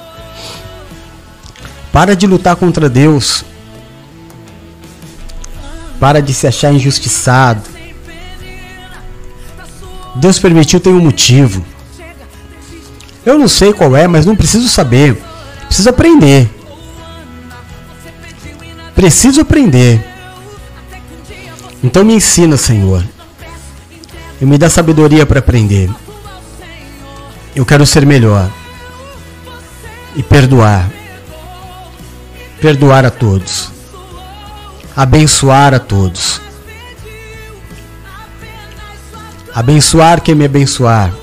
Speaker 1: Para de lutar contra Deus. Para de se achar injustiçado. Deus permitiu tem um motivo. Eu não sei qual é, mas não preciso saber. Preciso aprender. Preciso aprender. Então me ensina, Senhor. E me dá sabedoria para aprender. Eu quero ser melhor. E perdoar. Perdoar a todos. Abençoar a todos. Abençoar quem me abençoar.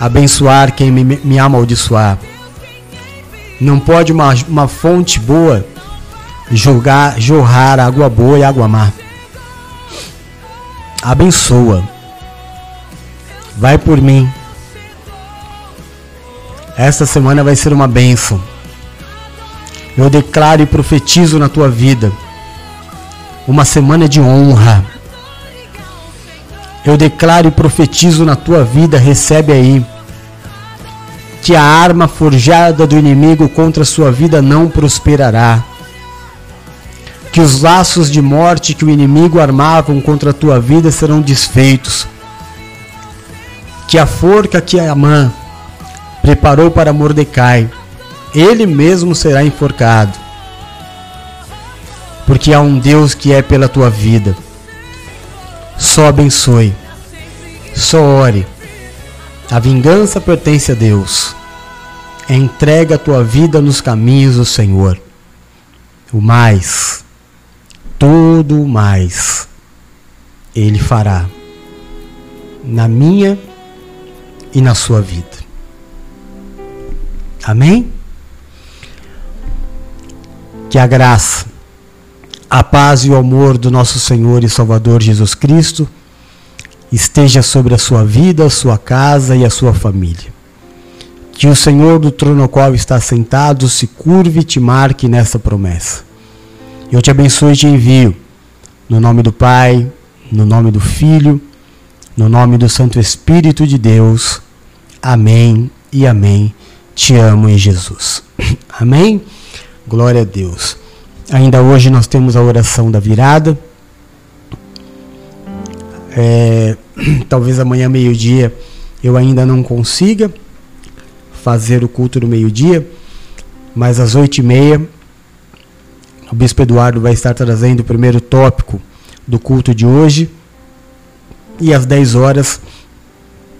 Speaker 1: Abençoar quem me, me amaldiçoar. Não pode uma, uma fonte boa jogar, jorrar água boa e água má abençoa. Vai por mim. Esta semana vai ser uma bênção. Eu declaro e profetizo na tua vida uma semana de honra. Eu declaro e profetizo na tua vida, recebe aí, que a arma forjada do inimigo contra a sua vida não prosperará que os laços de morte que o inimigo armavam contra a tua vida serão desfeitos, que a forca que Amã preparou para Mordecai, ele mesmo será enforcado, porque há um Deus que é pela tua vida. Só abençoe, só ore. A vingança pertence a Deus. Entrega a tua vida nos caminhos do Senhor. O mais tudo mais Ele fará na minha e na sua vida. Amém? Que a graça, a paz e o amor do nosso Senhor e Salvador Jesus Cristo esteja sobre a sua vida, a sua casa e a sua família. Que o Senhor do trono ao qual está sentado se curve e te marque nessa promessa eu te abençoe e te envio. No nome do Pai, no nome do Filho, no nome do Santo Espírito de Deus. Amém e amém. Te amo em Jesus. Amém? Glória a Deus. Ainda hoje nós temos a oração da virada. É, talvez amanhã, meio-dia, eu ainda não consiga fazer o culto do meio-dia, mas às oito e meia o Bispo Eduardo vai estar trazendo o primeiro tópico do culto de hoje. E às 10 horas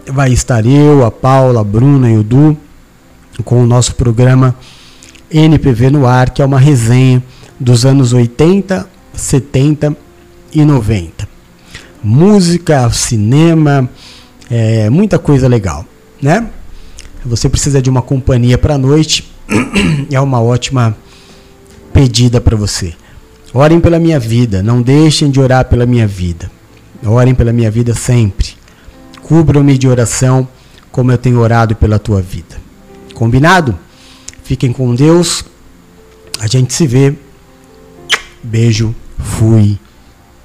Speaker 1: vai estar eu, a Paula, a Bruna e o Du com o nosso programa NPV no ar, que é uma resenha dos anos 80, 70 e 90. Música, cinema, é, muita coisa legal, né? Você precisa de uma companhia para a noite, é uma ótima pedida para você. Orem pela minha vida, não deixem de orar pela minha vida. Orem pela minha vida sempre. Cubram-me de oração como eu tenho orado pela tua vida. Combinado? Fiquem com Deus. A gente se vê. Beijo. Fui.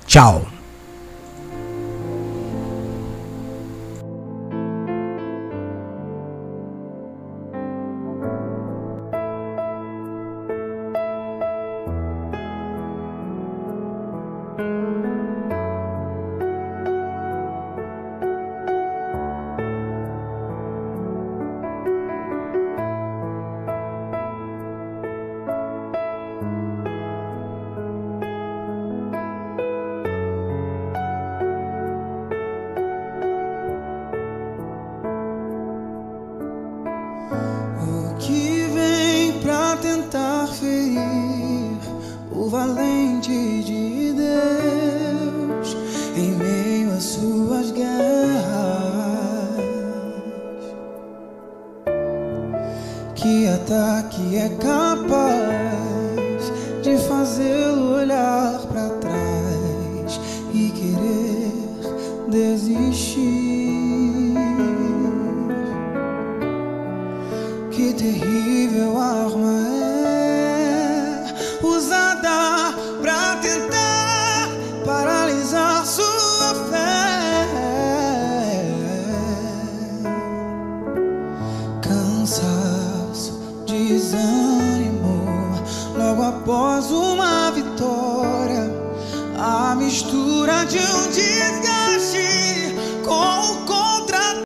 Speaker 1: Tchau.